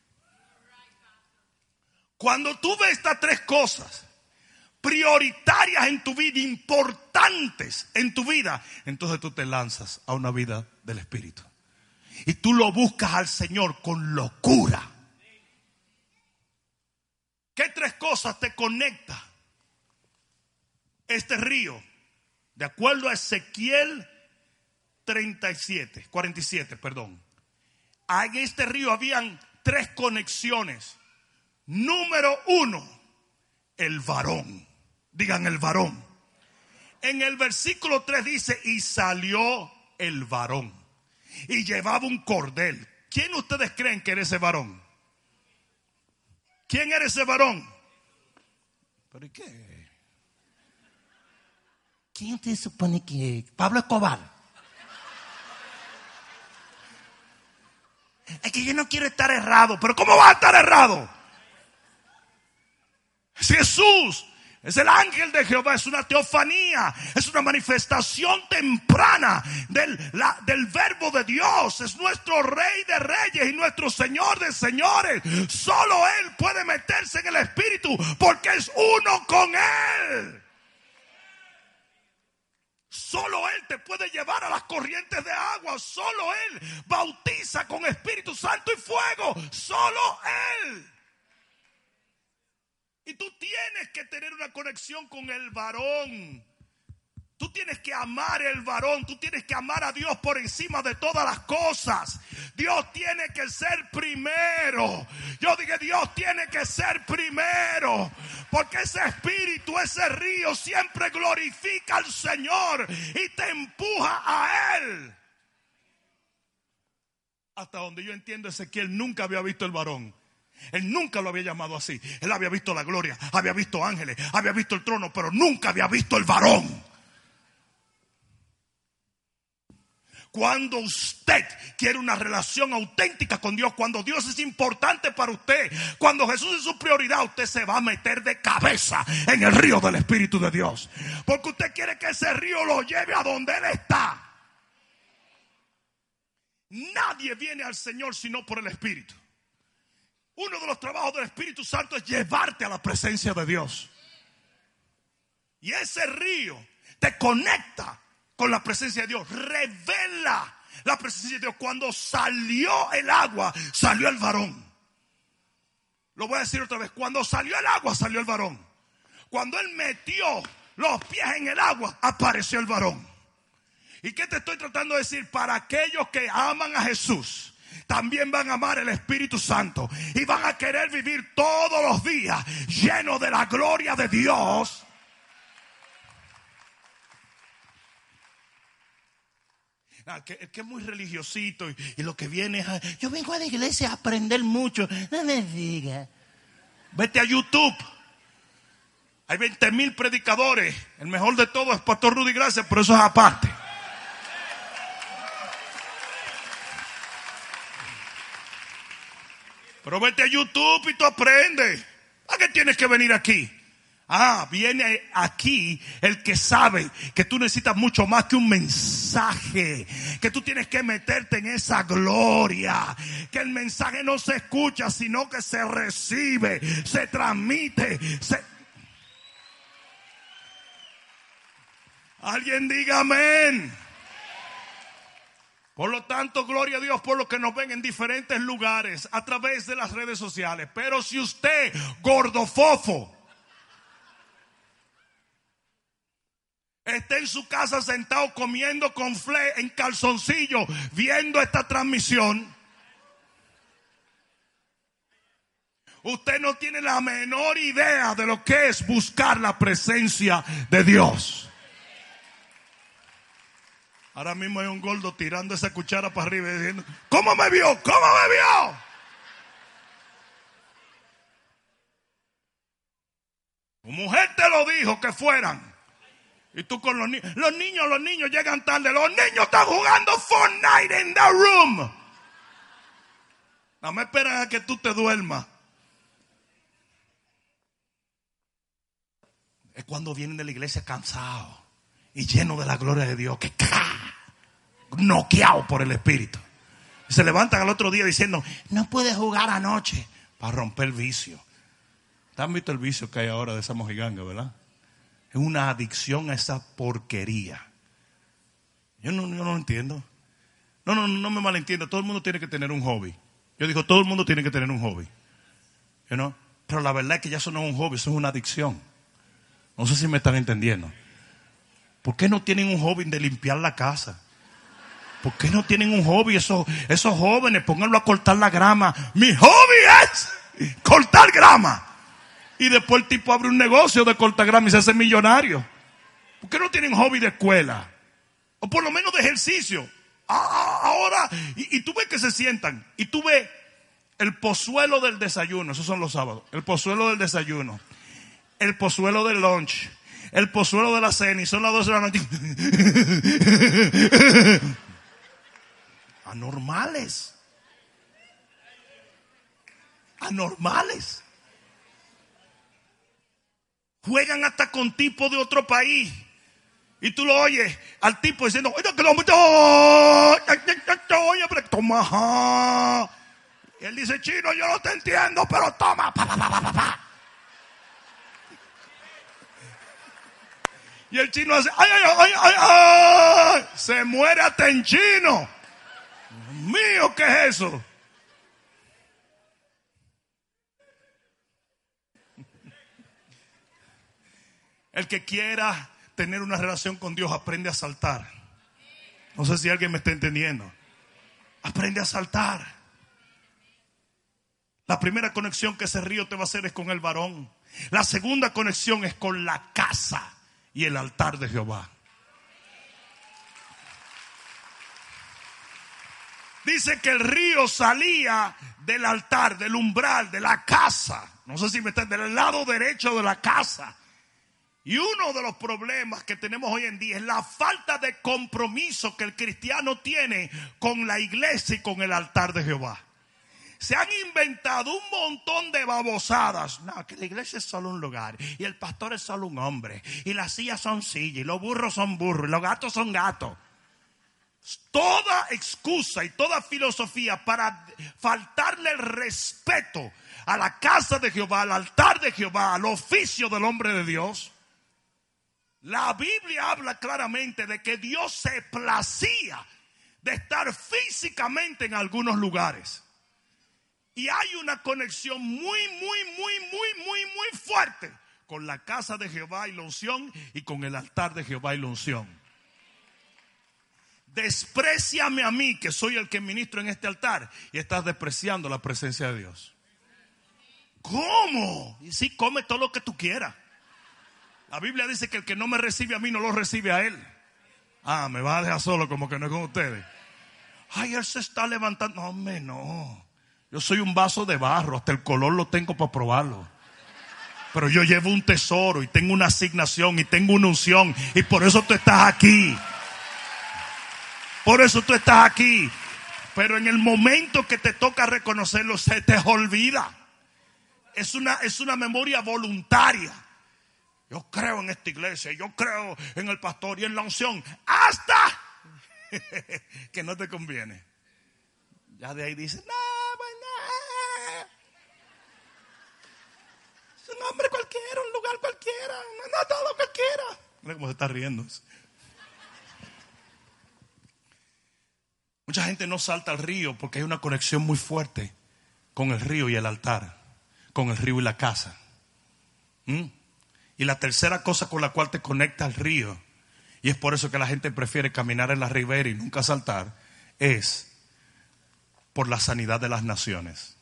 Cuando tú ves estas tres cosas prioritarias en tu vida, importantes en tu vida, entonces tú te lanzas a una vida del Espíritu. Y tú lo buscas al Señor con locura. ¿Qué tres cosas te conecta este río? De acuerdo a Ezequiel 37, 47, perdón. En este río habían tres conexiones. Número uno, el varón. Digan el varón. En el versículo 3 dice, y salió el varón. Y llevaba un cordel. ¿Quién ustedes creen que era ese varón? ¿Quién era ese varón? ¿Pero y qué? ¿Quién te supone que es? Pablo Escobar. Es que yo no quiero estar errado, pero ¿cómo va a estar errado? Es Jesús, es el ángel de Jehová, es una teofanía, es una manifestación temprana del, del verbo de Dios, es nuestro rey de reyes y nuestro señor de señores. Solo Él puede meterse en el espíritu porque es uno con Él. Solo Él te puede llevar a las corrientes de agua. Solo Él bautiza con Espíritu Santo y fuego. Solo Él. Y tú tienes que tener una conexión con el varón. Tú tienes que amar el varón, tú tienes que amar a Dios por encima de todas las cosas. Dios tiene que ser primero. Yo dije, Dios tiene que ser primero. Porque ese espíritu, ese río siempre glorifica al Señor y te empuja a Él. Hasta donde yo entiendo, Ezequiel nunca había visto el varón. Él nunca lo había llamado así. Él había visto la gloria, había visto ángeles, había visto el trono, pero nunca había visto el varón. Cuando usted quiere una relación auténtica con Dios, cuando Dios es importante para usted, cuando Jesús es su prioridad, usted se va a meter de cabeza en el río del Espíritu de Dios. Porque usted quiere que ese río lo lleve a donde Él está. Nadie viene al Señor sino por el Espíritu. Uno de los trabajos del Espíritu Santo es llevarte a la presencia de Dios. Y ese río te conecta con la presencia de Dios. Revela la presencia de Dios. Cuando salió el agua, salió el varón. Lo voy a decir otra vez. Cuando salió el agua, salió el varón. Cuando él metió los pies en el agua, apareció el varón. ¿Y qué te estoy tratando de decir? Para aquellos que aman a Jesús, también van a amar el Espíritu Santo y van a querer vivir todos los días llenos de la gloria de Dios. Ah, que, es muy religiosito y, lo que viene es, yo vengo a la iglesia a aprender mucho, no me diga. Vete a YouTube. Hay 20 mil predicadores. El mejor de todos es Pastor Rudy Gracias, pero eso es aparte. Pero vete a YouTube y tú aprendes. ¿A qué tienes que venir aquí? Ah, viene aquí el que sabe que tú necesitas mucho más que un mensaje, que tú tienes que meterte en esa gloria, que el mensaje no se escucha, sino que se recibe, se transmite. Alguien diga amén. Por lo tanto, gloria a Dios por lo que nos ven en diferentes lugares a través de las redes sociales. Pero si usted, gordofofo, está en su casa sentado comiendo con fle en calzoncillo, viendo esta transmisión, usted no tiene la menor idea de lo que es buscar la presencia de Dios. Ahora mismo hay un gordo tirando esa cuchara para arriba y diciendo, ¿cómo me vio? ¿Cómo me vio? Tu mujer te lo dijo que fueran. Y tú con los niños. Los niños, los niños llegan tarde. Los niños están jugando Fortnite en the room. No me esperan a que tú te duermas. Es cuando vienen de la iglesia cansados y lleno de la gloria de Dios, que noqueado por el Espíritu. se levantan al otro día diciendo, no puedes jugar anoche para romper el vicio. ¿Te han visto el vicio que hay ahora de esa mojiganga, verdad? Es una adicción a esa porquería. Yo no, yo no lo entiendo. No, no, no me malentiendo. Todo el mundo tiene que tener un hobby. Yo digo, todo el mundo tiene que tener un hobby. You Pero la verdad es que ya eso no es un hobby, eso es una adicción. No sé si me están entendiendo. ¿Por qué no tienen un hobby de limpiar la casa? ¿Por qué no tienen un hobby esos, esos jóvenes? Pónganlo a cortar la grama. Mi hobby es cortar grama. Y después el tipo abre un negocio de cortar grama y se hace millonario. ¿Por qué no tienen hobby de escuela? O por lo menos de ejercicio. Ah, ah, ahora, y, y tú ves que se sientan. Y tú ves el pozuelo del desayuno. Esos son los sábados. El pozuelo del desayuno. El pozuelo del lunch el pozuelo de la cena y son las 12 de la noche. Anormales. Anormales. Juegan hasta con tipo de otro país. Y tú lo oyes al tipo diciendo, oye, que lo oye, pero toma. Y él dice, chino, yo no te entiendo, pero toma. Y el chino hace, ay, ay, ay, ay, ay, se muere hasta en chino. mío, ¿qué es eso? El que quiera tener una relación con Dios aprende a saltar. No sé si alguien me está entendiendo. Aprende a saltar. La primera conexión que ese río te va a hacer es con el varón. La segunda conexión es con la casa y el altar de Jehová. Dice que el río salía del altar, del umbral, de la casa. No sé si me está del lado derecho de la casa. Y uno de los problemas que tenemos hoy en día es la falta de compromiso que el cristiano tiene con la iglesia y con el altar de Jehová. Se han inventado un montón de babosadas. No, que la iglesia es solo un lugar. Y el pastor es solo un hombre. Y las sillas son sillas. Y los burros son burros. Y los gatos son gatos. Toda excusa y toda filosofía para faltarle el respeto a la casa de Jehová, al altar de Jehová, al oficio del hombre de Dios. La Biblia habla claramente de que Dios se placía de estar físicamente en algunos lugares. Y hay una conexión muy, muy, muy, muy, muy, muy fuerte con la casa de Jehová y la unción y con el altar de Jehová y la unción. Despreciame a mí, que soy el que ministro en este altar, y estás despreciando la presencia de Dios. ¿Cómo? Y sí, come todo lo que tú quieras. La Biblia dice que el que no me recibe a mí no lo recibe a él. Ah, me va a dejar solo como que no es con ustedes. Ay, él se está levantando. No, hombre, no. Yo soy un vaso de barro, hasta el color lo tengo para probarlo. Pero yo llevo un tesoro y tengo una asignación y tengo una unción y por eso tú estás aquí. Por eso tú estás aquí. Pero en el momento que te toca reconocerlo, se te olvida. Es una, es una memoria voluntaria. Yo creo en esta iglesia, yo creo en el pastor y en la unción. Hasta que no te conviene. Ya de ahí dice, no, un hombre cualquiera, un lugar cualquiera, no, todo cualquiera. Mira cómo se está riendo. Mucha gente no salta al río porque hay una conexión muy fuerte con el río y el altar, con el río y la casa. ¿Mm? Y la tercera cosa con la cual te conecta al río, y es por eso que la gente prefiere caminar en la ribera y nunca saltar, es por la sanidad de las naciones.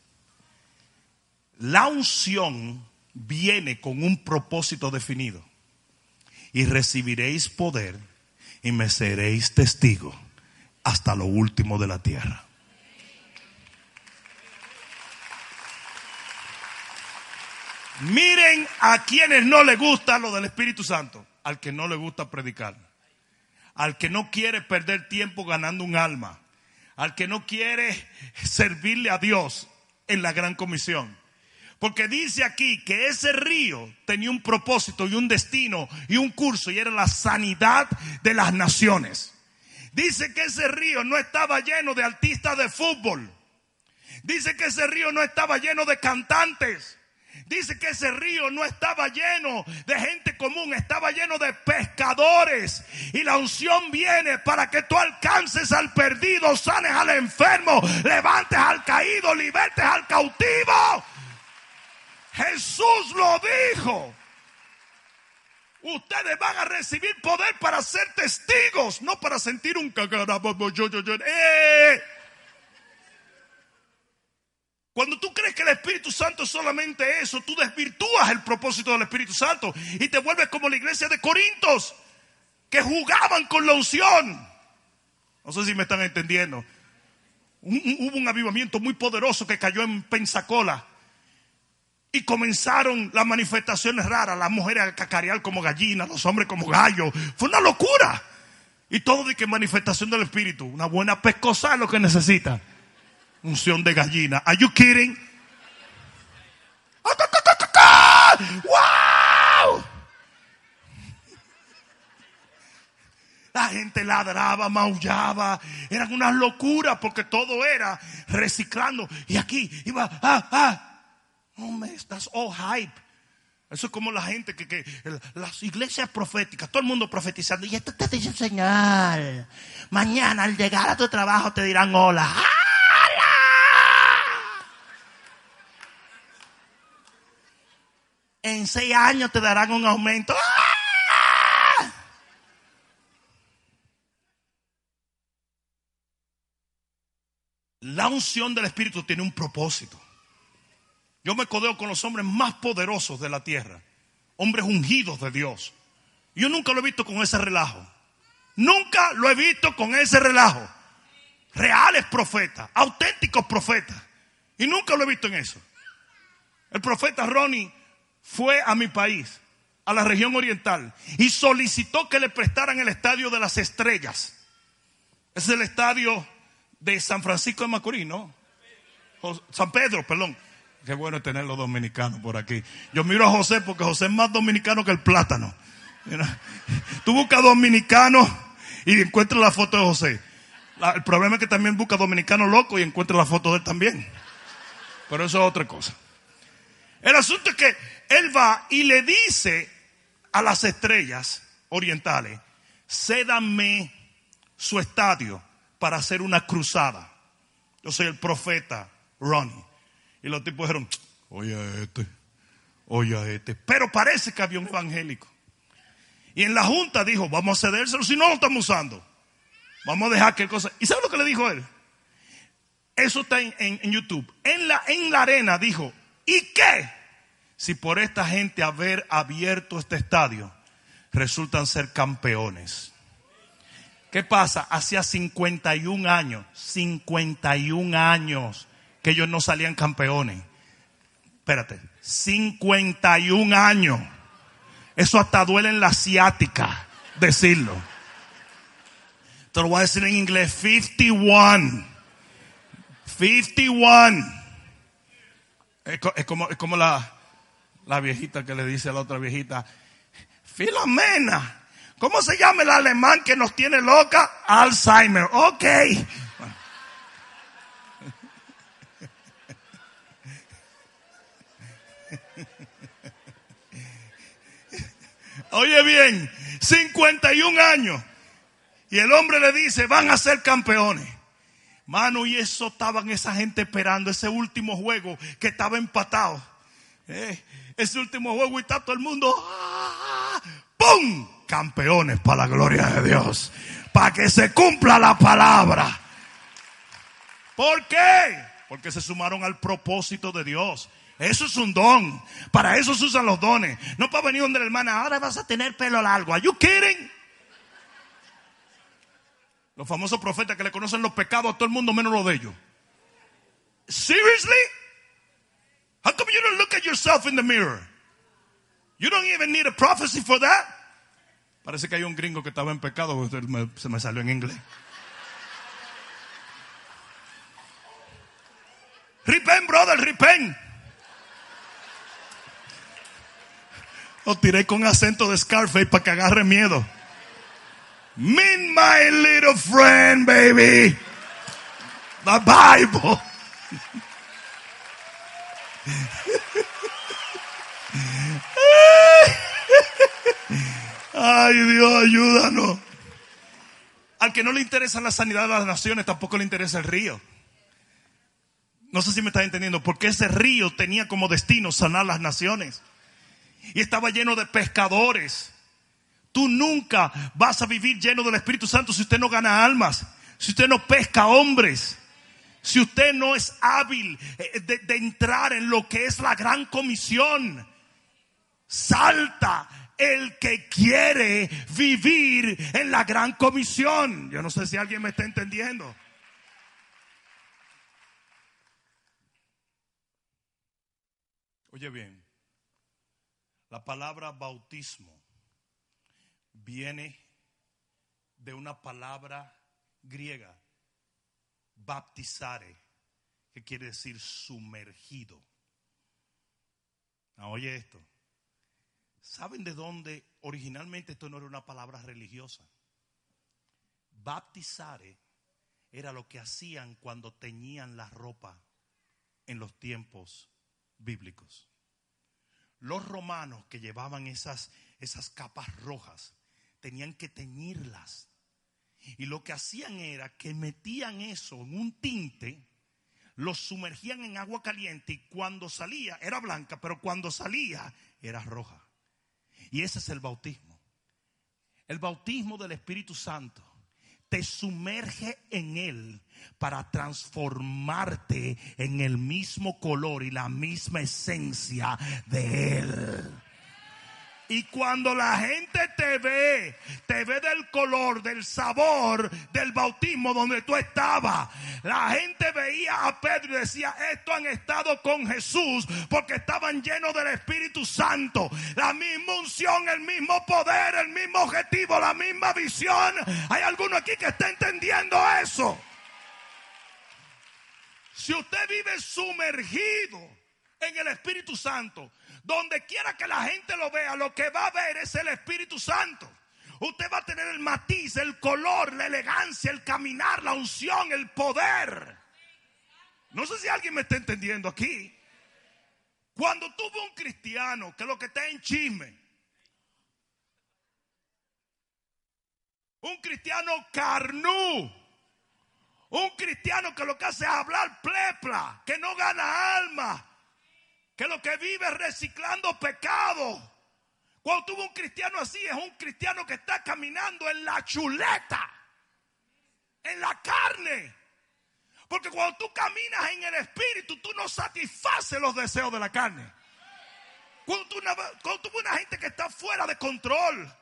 La unción viene con un propósito definido. Y recibiréis poder y me seréis testigo hasta lo último de la tierra. Miren a quienes no le gusta lo del Espíritu Santo. Al que no le gusta predicar. Al que no quiere perder tiempo ganando un alma. Al que no quiere servirle a Dios en la gran comisión. Porque dice aquí que ese río tenía un propósito y un destino y un curso y era la sanidad de las naciones. Dice que ese río no estaba lleno de artistas de fútbol. Dice que ese río no estaba lleno de cantantes. Dice que ese río no estaba lleno de gente común, estaba lleno de pescadores. Y la unción viene para que tú alcances al perdido, sanes al enfermo, levantes al caído, libertes al cautivo. Jesús lo dijo. Ustedes van a recibir poder para ser testigos, no para sentir un ¡Eh! Cuando tú crees que el Espíritu Santo es solamente eso, tú desvirtúas el propósito del Espíritu Santo y te vuelves como la iglesia de Corintios, que jugaban con la unción. No sé si me están entendiendo. hubo un avivamiento muy poderoso que cayó en Pensacola y comenzaron las manifestaciones raras, las mujeres a cacarear como gallinas, los hombres como gallos. Fue una locura. Y todo de que manifestación del Espíritu. Una buena pescosa es lo que necesita. Unción de gallina. Are you kidding? ¡Wow! La gente ladraba, maullaba. Eran unas locuras porque todo era reciclando. Y aquí iba, ah, ah, no me estás all hype. Eso es como la gente que, las iglesias proféticas, todo el mundo profetizando. Y esto te dice Señor. Mañana al llegar a tu trabajo te dirán hola. ¡Hola! En seis años te darán un aumento. ¡Ah! La unción del Espíritu tiene un propósito. Yo me codeo con los hombres más poderosos de la tierra, hombres ungidos de Dios. Yo nunca lo he visto con ese relajo. Nunca lo he visto con ese relajo. Reales profetas, auténticos profetas. Y nunca lo he visto en eso. El profeta Ronnie fue a mi país a la región oriental y solicitó que le prestaran el estadio de las estrellas. Es el estadio de San Francisco de Macorís, ¿no? San Pedro, perdón. Qué bueno tener los dominicanos por aquí. Yo miro a José porque José es más dominicano que el plátano. Tú buscas dominicano y encuentras la foto de José. el problema es que también busca dominicano loco y encuentra la foto de él también. Pero eso es otra cosa. El asunto es que él va y le dice a las estrellas orientales, cédame su estadio para hacer una cruzada. Yo soy el profeta Ronnie. Y los tipos dijeron, oye este, oye este. Pero parece que había un evangélico. Y en la junta dijo, vamos a cedérselo si no lo estamos usando. Vamos a dejar que cosa. ¿Y sabe lo que le dijo él? Eso está en, YouTube. En la, en la arena dijo, ¿y qué? Si por esta gente haber abierto este estadio, resultan ser campeones. ¿Qué pasa? Hacía 51 años, 51 años que ellos no salían campeones. Espérate, 51 años. Eso hasta duele en la asiática decirlo. Te lo voy a decir en inglés, 51. 51. Es, como, es como la, la viejita que le dice a la otra viejita, Filomena, ¿Cómo se llama el alemán que nos tiene loca? Alzheimer. Ok. Oye bien, 51 años. Y el hombre le dice, van a ser campeones. Mano, y eso estaban esa gente esperando, ese último juego que estaba empatado. Eh, ese último juego y está todo el mundo. ¡ah! ¡Pum! campeones para la gloria de Dios. Para que se cumpla la palabra. ¿Por qué? Porque se sumaron al propósito de Dios. Eso es un don. Para eso se usan los dones. No para venir donde la hermana, ahora vas a tener pelo largo. ¿Are you kidding? Los famosos profetas que le conocen los pecados a todo el mundo menos los de ellos. Seriously? How come you don't look at yourself in the mirror? You don't even need a prophecy for that. Parece que hay un gringo que estaba en pecado, se me salió en inglés. Ripen, brother, ripen. Lo tiré con acento de Scarface para que agarre miedo. Meet my little friend, baby. The Bible. Ay Dios, ayúdanos. Al que no le interesa la sanidad de las naciones, tampoco le interesa el río. No sé si me estás entendiendo, porque ese río tenía como destino sanar las naciones. Y estaba lleno de pescadores. Tú nunca vas a vivir lleno del Espíritu Santo si usted no gana almas, si usted no pesca hombres, si usted no es hábil eh, de, de entrar en lo que es la gran comisión. Salta el que quiere vivir en la gran comisión. Yo no sé si alguien me está entendiendo. Oye bien, la palabra bautismo viene de una palabra griega, baptizare, que quiere decir sumergido. oye esto. ¿Saben de dónde originalmente esto no era una palabra religiosa? Baptizare era lo que hacían cuando teñían la ropa en los tiempos bíblicos. Los romanos que llevaban esas, esas capas rojas tenían que teñirlas. Y lo que hacían era que metían eso en un tinte, lo sumergían en agua caliente y cuando salía era blanca, pero cuando salía era roja. Y ese es el bautismo. El bautismo del Espíritu Santo te sumerge en Él para transformarte en el mismo color y la misma esencia de Él. Y cuando la gente te ve, te ve del color, del sabor del bautismo donde tú estabas. La gente veía a Pedro y decía, estos han estado con Jesús porque estaban llenos del Espíritu Santo. La misma unción, el mismo poder, el mismo objetivo, la misma visión. Hay alguno aquí que está entendiendo eso. Si usted vive sumergido en el Espíritu Santo, donde quiera que la gente lo vea, lo que va a ver es el Espíritu Santo. Usted va a tener el matiz, el color, la elegancia, el caminar, la unción, el poder. No sé si alguien me está entendiendo aquí. Cuando tuve un cristiano que lo que está en chisme, un cristiano carnú, un cristiano que lo que hace es hablar plepla, que no gana alma, que lo que vive es reciclando pecado. Cuando tuvo un cristiano así, es un cristiano que está caminando en la chuleta, en la carne. Porque cuando tú caminas en el espíritu, tú no satisfaces los deseos de la carne. Cuando tú, cuando tú una gente que está fuera de control,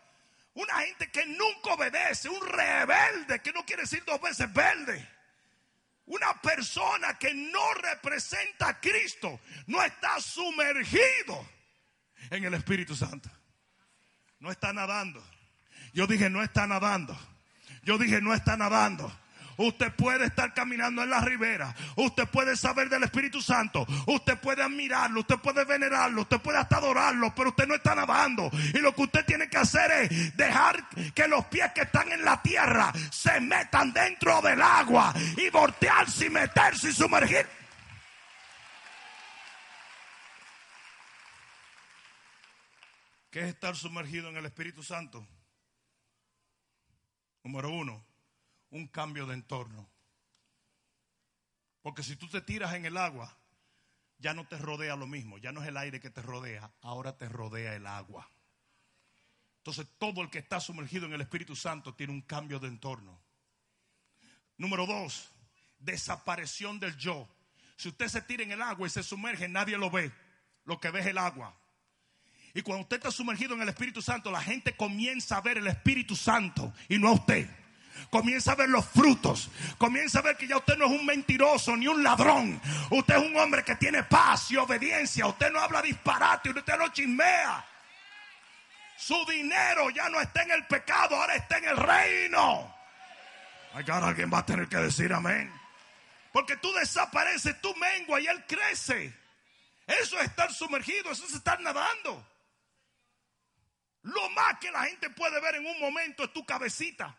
una gente que nunca obedece, un rebelde que no quiere decir dos veces verde. Una persona que no representa a Cristo no está sumergido en el Espíritu Santo. No está nadando. Yo dije, no está nadando. Yo dije, no está nadando. Usted puede estar caminando en la ribera. Usted puede saber del Espíritu Santo. Usted puede admirarlo. Usted puede venerarlo. Usted puede hasta adorarlo. Pero usted no está nadando. Y lo que usted tiene que hacer es dejar que los pies que están en la tierra se metan dentro del agua. Y voltearse y meterse y sumergir. ¿Qué es estar sumergido en el Espíritu Santo? Número uno, un cambio de entorno. Porque si tú te tiras en el agua, ya no te rodea lo mismo, ya no es el aire que te rodea, ahora te rodea el agua. Entonces todo el que está sumergido en el Espíritu Santo tiene un cambio de entorno. Número dos, desaparición del yo. Si usted se tira en el agua y se sumerge, nadie lo ve. Lo que ve es el agua. Y cuando usted está sumergido en el Espíritu Santo, la gente comienza a ver el Espíritu Santo y no a usted comienza a ver los frutos, comienza a ver que ya usted no es un mentiroso ni un ladrón, usted es un hombre que tiene paz y obediencia, usted no habla disparate, usted no chismea. Su dinero ya no está en el pecado, ahora está en el reino. Acá alguien va a tener que decir amén. Porque tú desapareces, tú mengua y él crece. Eso es estar sumergido, eso es estar nadando. Lo más que la gente puede ver en un momento es tu cabecita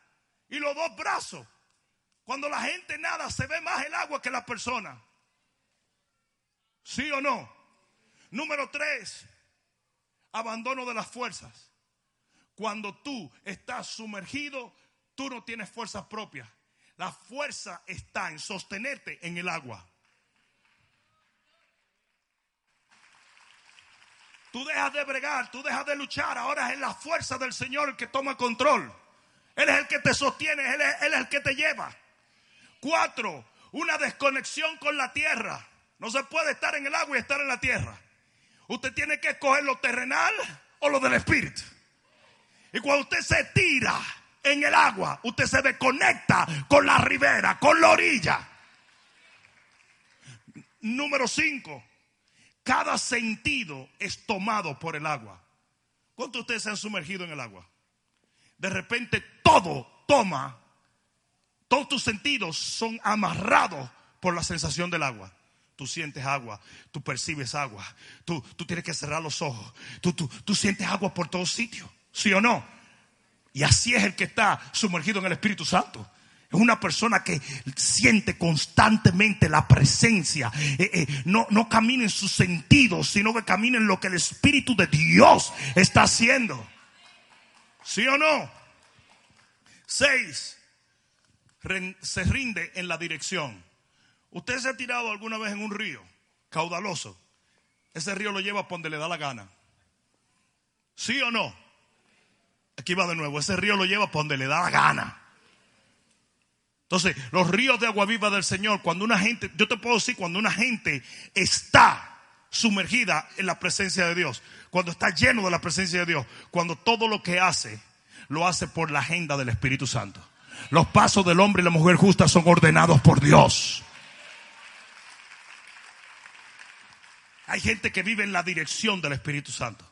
y los dos brazos. Cuando la gente nada, se ve más el agua que la persona. ¿Sí o no? Número tres, abandono de las fuerzas. Cuando tú estás sumergido, tú no tienes fuerzas propias. La fuerza está en sostenerte en el agua. Tú dejas de bregar, tú dejas de luchar. Ahora es la fuerza del Señor el que toma control. Él es el que te sostiene, él es, el que te lleva. Cuatro, una desconexión con la tierra. No se puede estar en el agua y estar en la tierra. Usted tiene que escoger lo terrenal o lo del espíritu. Y cuando usted se tira en el agua, usted se desconecta con la ribera, con la orilla. Número cinco, cada sentido es tomado por el agua. ¿Cuántos de ustedes se han sumergido en el agua? De repente todo toma, todos tus sentidos son amarrados por la sensación del agua. Tú sientes agua, tú percibes agua, tú, tú tienes que cerrar los ojos, tú, tú, tú sientes agua por todos sitios, ¿sí o no? Y así es el que está sumergido en el Espíritu Santo. Es una persona que siente constantemente la presencia. Eh, eh, no, no camina en sus sentidos, sino que camina en lo que el Espíritu de Dios está haciendo. ¿Sí o no? Seis, se rinde en la dirección. ¿Usted se ha tirado alguna vez en un río caudaloso? Ese río lo lleva por donde le da la gana. ¿Sí o no? Aquí va de nuevo. Ese río lo lleva por donde le da la gana. Entonces, los ríos de agua viva del Señor, cuando una gente, yo te puedo decir, cuando una gente está sumergida en la presencia de Dios, cuando está lleno de la presencia de Dios, cuando todo lo que hace lo hace por la agenda del Espíritu Santo. Los pasos del hombre y la mujer justa son ordenados por Dios. Hay gente que vive en la dirección del Espíritu Santo.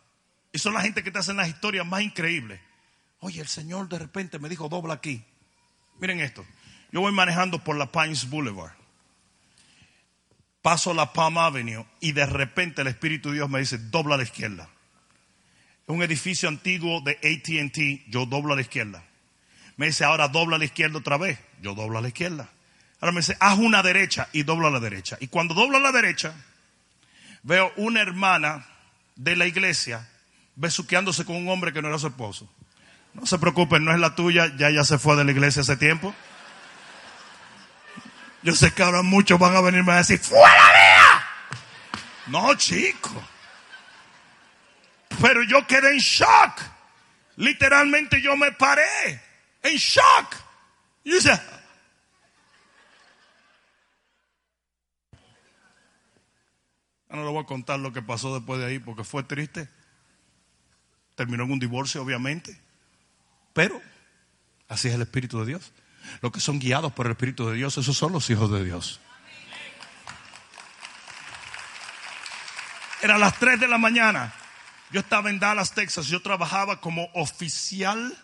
Y son la gente que te hacen las historias más increíbles. Oye, el Señor de repente me dijo, dobla aquí. Miren esto. Yo voy manejando por la Pines Boulevard. Paso la Palm Avenue y de repente el Espíritu de Dios me dice, dobla a la izquierda. Un edificio antiguo de ATT, yo doblo a la izquierda. Me dice, ahora dobla a la izquierda otra vez. Yo doblo a la izquierda. Ahora me dice, haz una derecha y dobla a la derecha. Y cuando doblo a la derecha, veo una hermana de la iglesia besuqueándose con un hombre que no era su esposo. No se preocupen, no es la tuya, ya ya se fue de la iglesia hace tiempo. Yo sé que ahora muchos van a venirme a decir, ¡fuera mía! No, chico. Pero yo quedé en shock. Literalmente yo me paré en shock. Y dice, no le voy a contar lo que pasó después de ahí porque fue triste. Terminó en un divorcio, obviamente. Pero así es el Espíritu de Dios. Los que son guiados por el Espíritu de Dios, esos son los hijos de Dios. Era las 3 de la mañana. Yo estaba en Dallas, Texas. Yo trabajaba como oficial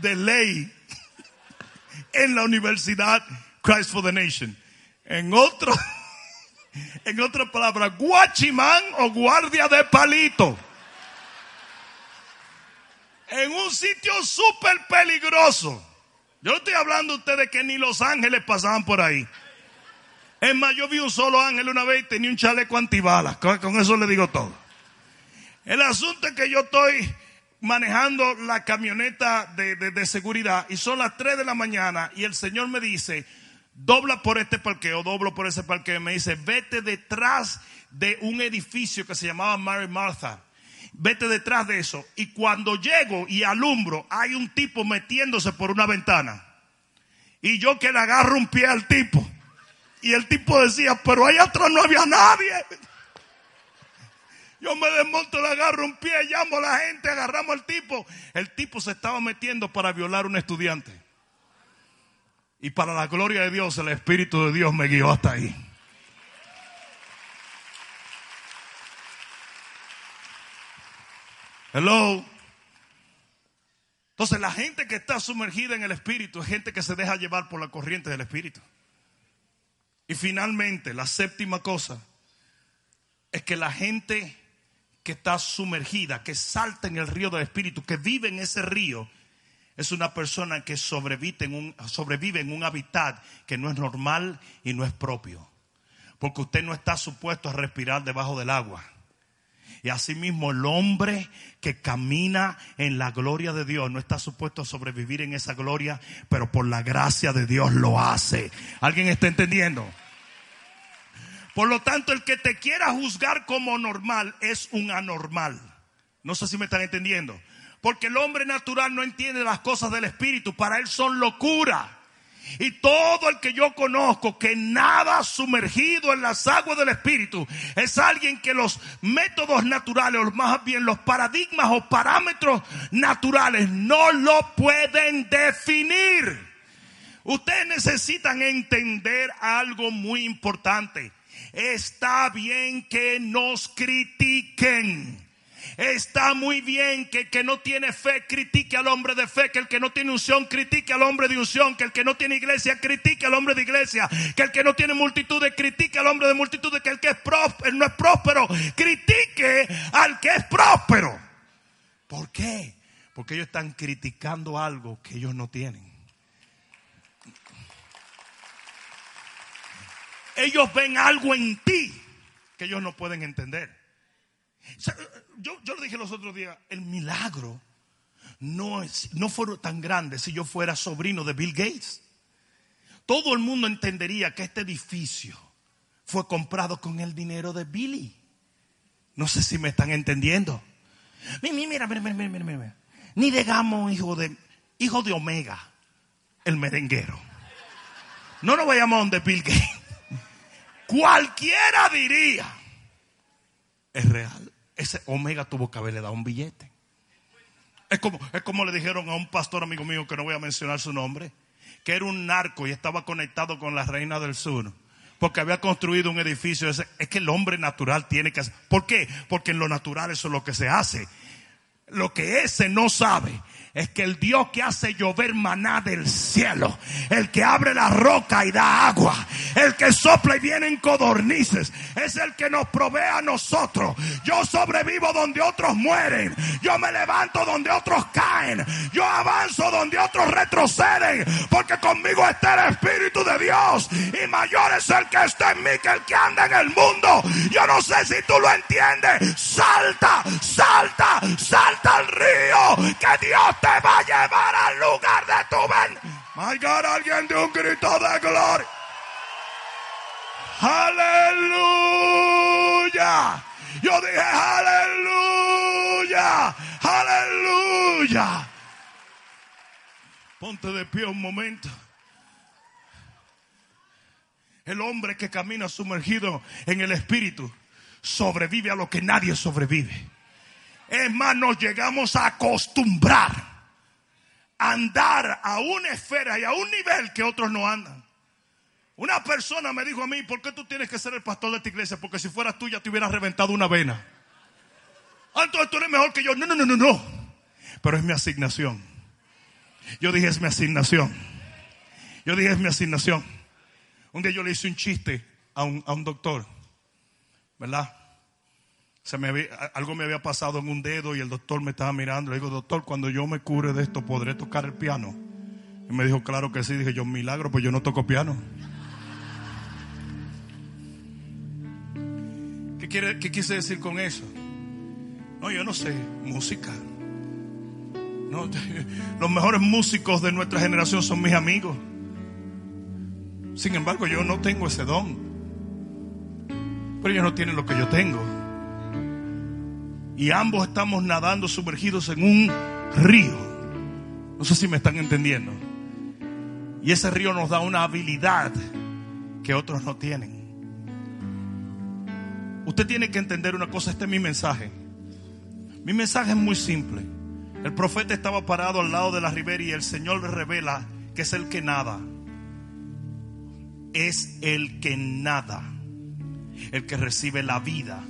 de ley en la Universidad Christ for the Nation. En otro, en otra palabra, guachimán o guardia de palito. En un sitio súper peligroso. Yo estoy hablando a ustedes que ni los ángeles pasaban por ahí. Es más, yo vi un solo ángel una vez y tenía un chaleco antibalas. Con, eso le digo todo. El asunto es que yo estoy manejando la camioneta de, de, de, seguridad y son las 3 de la mañana y el Señor me dice, dobla por este parqueo, doblo por ese parqueo. Me dice, vete detrás de un edificio que se llamaba Mary Martha. Vete detrás de eso. Y cuando llego y alumbro, hay un tipo metiéndose por una ventana. Y yo que le agarro un pie al tipo. Y el tipo decía, pero ahí atrás no había nadie. Yo me desmonto, le agarro un pie, llamo a la gente, agarramos al tipo. El tipo se estaba metiendo para violar a un estudiante. Y para la gloria de Dios, el Espíritu de Dios me guió hasta ahí. Hello. Entonces la gente que está sumergida en el Espíritu es gente que se deja llevar por la corriente del Espíritu. Y finalmente, la séptima cosa es que la gente que está sumergida, que salta en el río del Espíritu, que vive en ese río, es una persona que sobrevive en un, sobrevive en un hábitat que no es normal y no es propio. Porque usted no está supuesto a respirar debajo del agua. Y asimismo el hombre que camina en la gloria de Dios no está supuesto a sobrevivir en esa gloria, pero por la gracia de Dios lo hace. ¿Alguien está entendiendo? Por lo tanto, el que te quiera juzgar como normal es un anormal. No sé si me están entendiendo. Porque el hombre natural no entiende las cosas del espíritu. Para él son locura. Y todo el que yo conozco que nada sumergido en las aguas del Espíritu es alguien que los métodos naturales, o más bien los paradigmas o parámetros naturales, no lo pueden definir. Ustedes necesitan entender algo muy importante. Está bien que nos critiquen. Está muy bien que el que no tiene fe critique al hombre de fe, que el que no tiene unción critique al hombre de unción, que el que no tiene iglesia critique al hombre de iglesia, que el que no tiene multitudes critique al hombre de multitudes, que el que es próspero, no es próspero critique al que es próspero. ¿Por qué? Porque ellos están criticando algo que ellos no tienen. Ellos ven algo en ti que ellos no pueden entender. Yo, yo le dije los otros días, el milagro no, es, no fue tan grande si yo fuera sobrino de Bill Gates. Todo el mundo entendería que este edificio fue comprado con el dinero de Billy. No sé si me están entendiendo. Mira, mira, mira, mira, mira. Ni digamos hijo de, hijo de Omega, el merenguero. No nos vayamos donde Bill Gates. cualquiera diría, es real. Ese Omega tuvo que haberle dado un billete. Es como, es como le dijeron a un pastor amigo mío, que no voy a mencionar su nombre, que era un narco y estaba conectado con la reina del sur. Porque había construido un edificio. Es, que el hombre natural tiene que hacer. ¿Por qué? Porque en lo natural eso es lo que se hace. Lo que ese no sabe es que el Dios que hace llover maná del cielo, el que abre la roca y da agua, el que sopla y vienen codornices, es el que nos provee a nosotros. Yo sobrevivo donde otros mueren, yo me levanto donde otros caen, yo avanzo donde otros retroceden, porque conmigo está el Espíritu de Dios y mayor es el que está en mí que el que anda en el mundo. Yo no sé si tú lo entiendes. Salta, salta, salta al río, que Dios te va a llevar al lugar de tu ven. My God, alguien de un grito de gloria. Aleluya. Yo dije aleluya. Aleluya. Ponte de pie un momento. El hombre que camina sumergido en el espíritu sobrevive a lo que nadie sobrevive. Es más, nos llegamos a acostumbrar andar a una esfera y a un nivel que otros no andan. Una persona me dijo a mí, ¿por qué tú tienes que ser el pastor de esta iglesia? Porque si fueras tú ya te hubieras reventado una vena. Ah, entonces tú eres mejor que yo. No, no, no, no, no. Pero es mi asignación. Yo dije, es mi asignación. Yo dije, es mi asignación. Un día yo le hice un chiste a un, a un doctor, ¿verdad? Se me había- algo me había pasado en un dedo y el doctor me estaba mirando. Le digo, doctor, cuando yo me cure de esto, ¿podré tocar el piano? Y me dijo, claro que sí. Dije yo, milagro, pues yo no toco piano. ¿Qué, quiere, ¿Qué quise decir con eso? No, yo no sé, música. Los mejores músicos de nuestra generación son mis amigos. Sin embargo, yo no tengo ese don. Pero ellos no tienen lo que yo tengo. Y ambos estamos nadando sumergidos en un río. No sé si me están entendiendo. Y ese río nos da una habilidad que otros no tienen. Usted tiene que entender una cosa, este es mi mensaje. Mi mensaje es muy simple. El profeta estaba parado al lado de la ribera y el Señor le revela que es el que nada. Es el que nada. El que recibe la vida,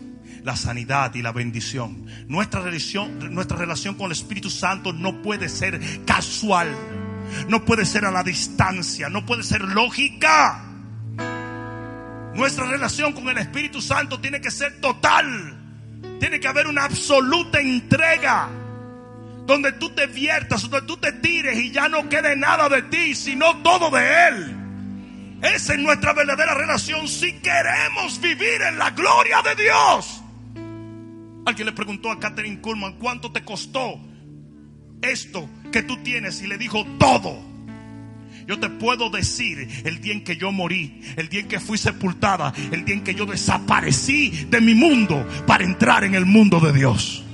la sanidad y la bendición. Nuestra relación, nuestra relación con el Espíritu Santo no puede ser casual. No puede ser a la distancia. No puede ser lógica. Nuestra relación con el Espíritu Santo tiene que ser total. Tiene que haber una absoluta entrega. Donde tú te viertas, donde tú te tires y ya no quede nada de ti, sino todo de Él. Esa es nuestra verdadera relación si queremos vivir en la gloria de Dios. Alguien le preguntó a Catherine Kuhlman, ¿cuánto te costó esto que tú tienes? Y le dijo, todo. Yo te puedo decir el día en que yo morí, el día en que fui sepultada, el día en que yo desaparecí de mi mundo para entrar en el mundo de Dios.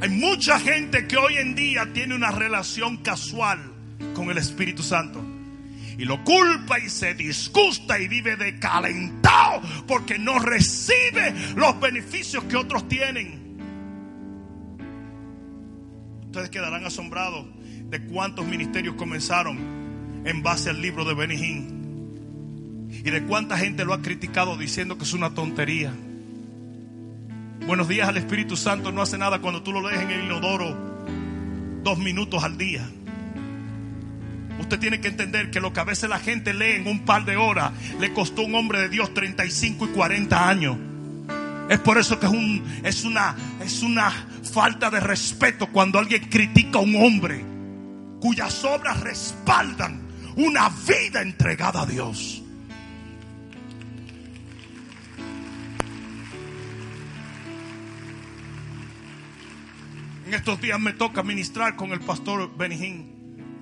Hay mucha gente que hoy en día tiene una relación casual con el Espíritu Santo. Y lo culpa y se disgusta y vive decalentado porque no recibe los beneficios que otros tienen. Ustedes quedarán asombrados de cuántos ministerios comenzaron en base al libro de Benihín. Y de cuánta gente lo ha criticado diciendo que es una tontería. Buenos días al Espíritu Santo no hace nada cuando tú lo lees en el inodoro dos minutos al día. Usted tiene que entender que lo que a veces la gente lee en un par de horas le costó a un hombre de Dios 35 y 40 años. Es por eso que es, un, es, una, es una falta de respeto cuando alguien critica a un hombre cuyas obras respaldan una vida entregada a Dios. En estos días me toca ministrar con el pastor Benijín.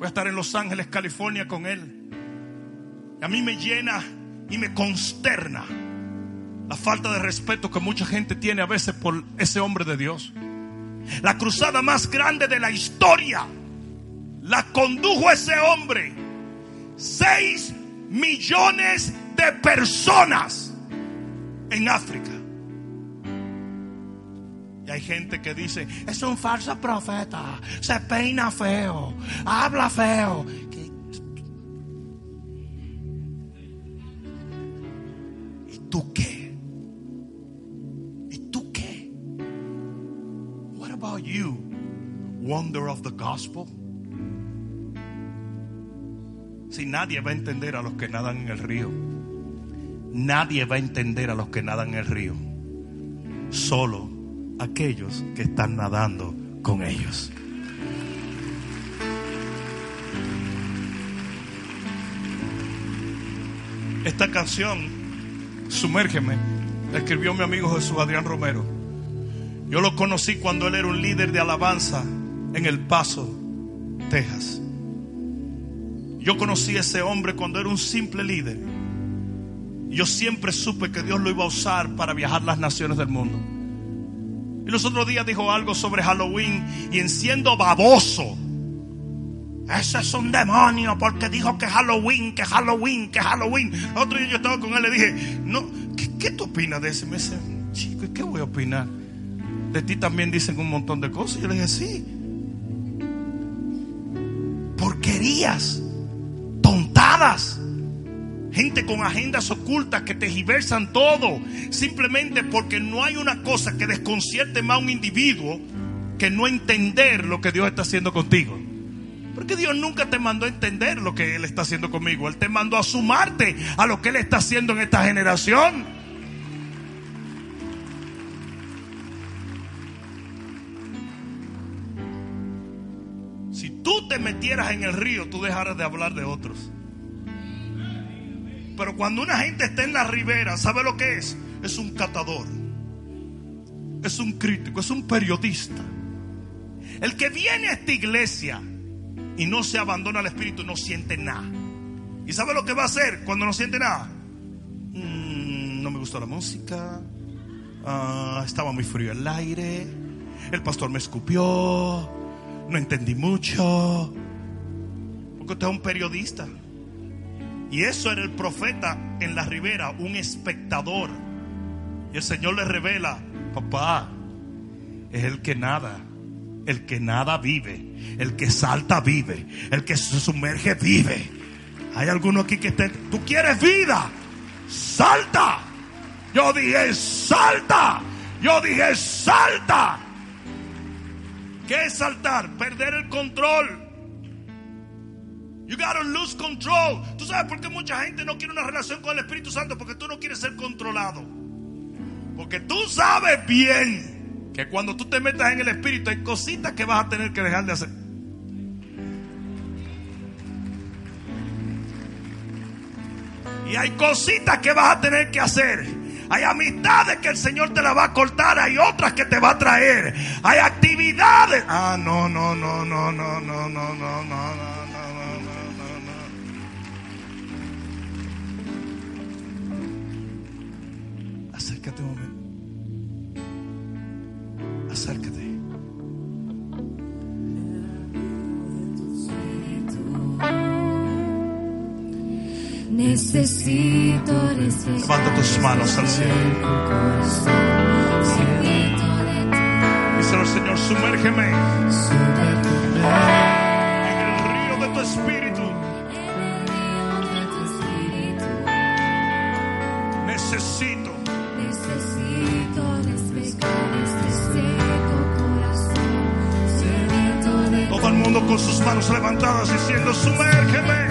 Voy a estar en Los Ángeles, California con él. Y a mí me llena y me consterna la falta de respeto que mucha gente tiene a veces por ese hombre de Dios. La cruzada más grande de la historia la condujo ese hombre. Seis millones de personas en África. Hay gente que dice, es un falso profeta, se peina feo, habla feo. ¿Y tú qué? ¿Y tú qué? What about you, wonder of the gospel? Si nadie va a entender a los que nadan en el río, nadie va a entender a los que nadan en el río, solo aquellos que están nadando con ellos. Esta canción, Sumérgeme, la escribió mi amigo Jesús Adrián Romero. Yo lo conocí cuando él era un líder de alabanza en El Paso, Texas. Yo conocí a ese hombre cuando era un simple líder. Yo siempre supe que Dios lo iba a usar para viajar las naciones del mundo. Y los otros días dijo algo sobre Halloween y en siendo baboso. Ese es un demonio porque dijo que Halloween, que Halloween, que Halloween. Otro día yo estaba con él y le dije, no, ¿qué, tú opinas de eso? Y me dice, chico, ¿y qué voy a opinar? De ti también dicen un montón de cosas. Y yo le dije, sí. Porquerías, tontadas. Gente con agendas ocultas que tejiversan todo. Simplemente porque no hay una cosa que desconcierte más a un individuo que no entender lo que Dios está haciendo contigo. Porque Dios nunca te mandó a entender lo que Él está haciendo conmigo. Él te mandó a sumarte a lo que Él está haciendo en esta generación. Si tú te metieras en el río, tú dejaras de hablar de otros. Pero cuando una gente está en la ribera, ¿sabe lo que es? Es un catador. Es un crítico, es un periodista. El que viene a esta iglesia y no se abandona al Espíritu no siente nada. ¿Y sabe lo que va a hacer cuando no siente nada? Mm, no me gustó la música. Ah, estaba muy frío el aire. El pastor me escupió. No entendí mucho. Porque usted es un periodista. Y eso era el profeta en la ribera, un espectador. Y el Señor le revela, papá, es el que nada. El que nada vive, el que salta vive, el que se sumerge vive. Hay alguno aquí que esté, tú quieres vida, salta. Yo dije, salta. Yo dije, salta. ¿Qué es saltar? Perder el control. You gotta lose control. ¿Tú sabes por qué mucha gente no quiere una relación con el Espíritu Santo? Porque tú no quieres ser controlado. Porque tú sabes bien que cuando tú te metas en el Espíritu hay cositas que vas a tener que dejar de hacer. Y hay cositas que vas a tener que hacer. Hay amistades que el Señor te la va a cortar. Hay otras que te va a traer. Hay actividades. Ah, no, no, no, no, no, no, no, no, no, Acércate un momento. Acércate. Necesito Levanta tus manos al cielo. Díselo, Señor, sumérgeme manos levantadas diciendo, sumérgeme.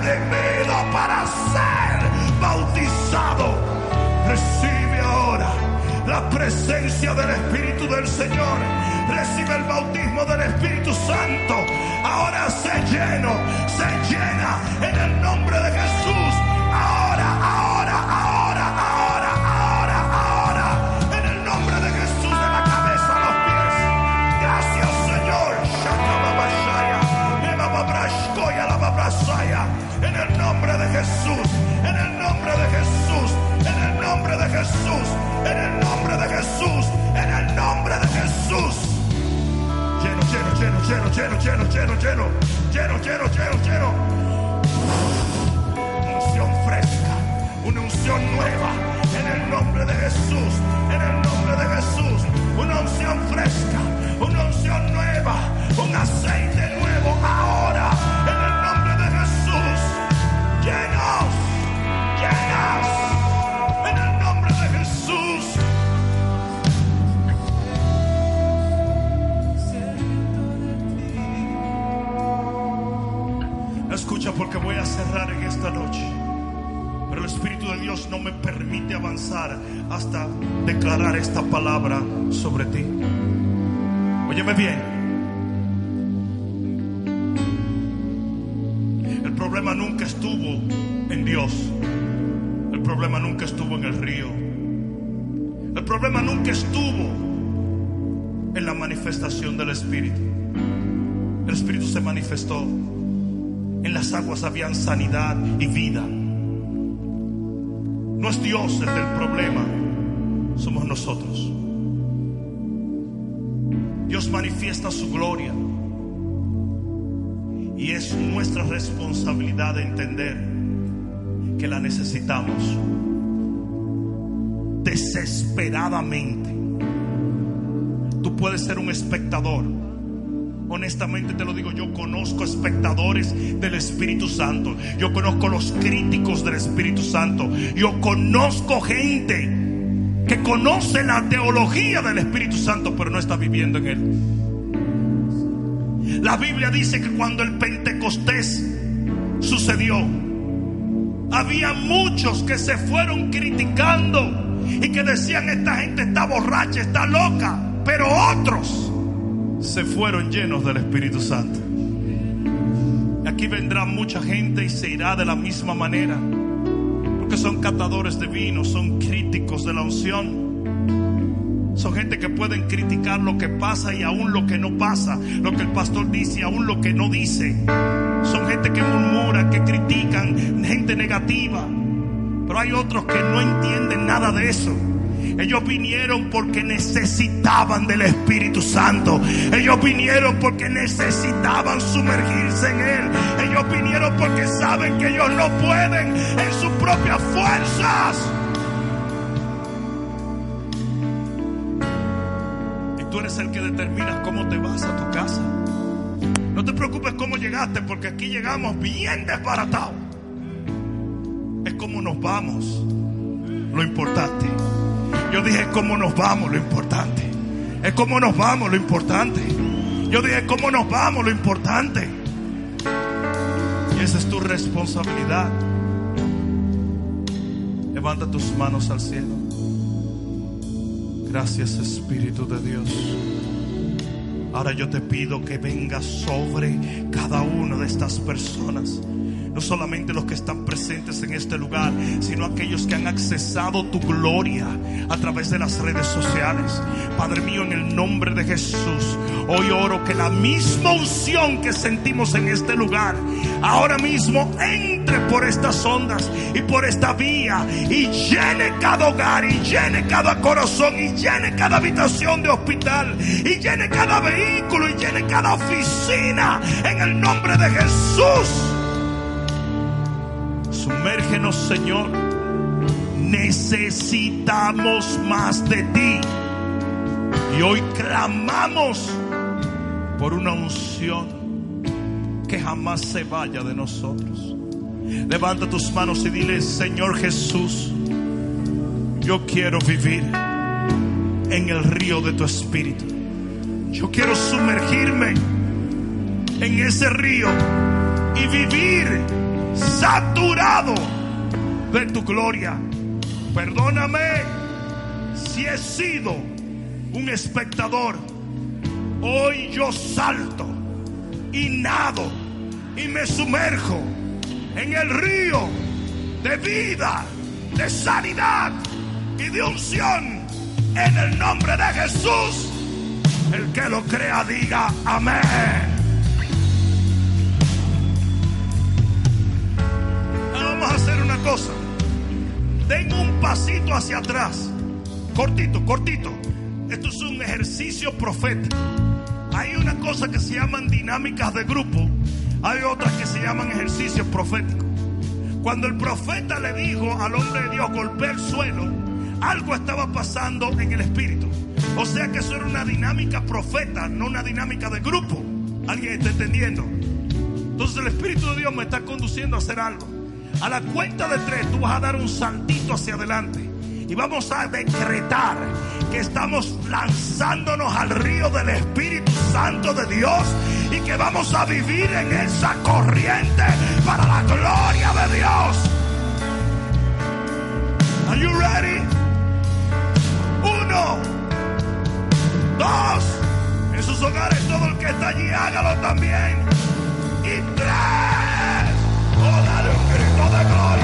Redimido para ser bautizado. Recibe ahora la presencia del Espíritu del Señor. Recibe el bautismo del Espíritu Santo. Ahora se lleno, se llena en el nombre de Jesús. Ahora, ahora, ahora, Jesús, en el nombre de Jesús, en el nombre de Jesús. Lleno, lleno, lleno, lleno, lleno, lleno, lleno, lleno, lleno, lleno, lleno, lleno. Unción fresca, una unción nueva, en el nombre de Jesús, en el nombre de Jesús. Una unción fresca, una unción nueva, un aceite nuevo ahora, voy a cerrar en esta noche. Pero el Espíritu de Dios no me permite avanzar hasta declarar esta palabra sobre ti. Óyeme bien. El problema nunca estuvo en Dios. El problema nunca estuvo en el río. El problema nunca estuvo en la manifestación del Espíritu. El Espíritu se manifestó. En las aguas habían sanidad y vida. No es Dios el del problema, somos nosotros. Dios manifiesta su gloria y es nuestra responsabilidad entender que la necesitamos desesperadamente. Tú puedes ser un espectador. Honestamente te lo digo, yo conozco espectadores del Espíritu Santo. Yo conozco los críticos del Espíritu Santo. Yo conozco gente que conoce la teología del Espíritu Santo, pero no está viviendo en él. La Biblia dice que cuando el Pentecostés sucedió, había muchos que se fueron criticando y que decían esta gente está borracha, está loca, pero otros se fueron llenos del Espíritu Santo. Aquí vendrá mucha gente y se irá de la misma manera, porque son catadores de vino, son críticos de la unción. Son gente que pueden criticar lo que pasa y aún lo que no pasa, lo que el pastor dice y aún lo que no dice. Son gente que murmura, que critican, gente negativa. Pero hay otros que no entienden nada de eso. Ellos vinieron porque necesitaban del Espíritu Santo. Ellos vinieron porque necesitaban sumergirse en Él. Ellos vinieron porque saben que ellos no pueden en sus propias fuerzas. Y tú eres el que determinas cómo te vas a tu casa. No te preocupes cómo llegaste porque aquí llegamos bien desbaratados. Es como nos vamos. Lo importante. Yo dije cómo nos vamos, lo importante. Es cómo nos vamos, lo importante. Yo dije cómo nos vamos, lo importante. Y esa es tu responsabilidad. Levanta tus manos al cielo. Gracias Espíritu de Dios. Ahora yo te pido que vengas sobre cada una de estas personas. No solamente los que están presentes en este lugar, sino aquellos que han accesado tu gloria a través de las redes sociales. Padre mío, en el nombre de Jesús, hoy oro que la misma unción que sentimos en este lugar, ahora mismo entre por estas ondas y por esta vía y llene cada hogar y llene cada corazón y llene cada habitación de hospital y llene cada vehículo y llene cada oficina en el nombre de Jesús. Sumérgenos, Señor. Necesitamos más de ti. Y hoy clamamos por una unción que jamás se vaya de nosotros. Levanta tus manos y dile, Señor Jesús, yo quiero vivir en el río de tu espíritu. Yo quiero sumergirme en ese río y vivir saturado de tu gloria. Perdóname si he sido un espectador. Hoy yo salto y nado y me sumerjo en el río de vida, de sanidad y de unción. En el nombre de Jesús, el que lo crea diga amén. Cosa. Den un pasito hacia atrás. Cortito, cortito. Esto es un ejercicio profético. Hay una cosa que se llaman dinámicas de grupo. Hay otras que se llaman ejercicios proféticos. Cuando el profeta le dijo al hombre de Dios golpea el suelo, algo estaba pasando en el espíritu. O sea que eso era una dinámica profeta, no una dinámica de grupo. ¿Alguien está entendiendo? Entonces el Espíritu de Dios me está conduciendo a hacer algo. A la cuenta de tres tú vas a dar un saltito hacia adelante. Y vamos a decretar que estamos lanzándonos al río del Espíritu Santo de Dios y que vamos a vivir en esa corriente para la gloria de Dios. Are you ready? Uno, dos, en sus hogares todo el que está allí hágalo también. Y tres, oh dale un grito de gloria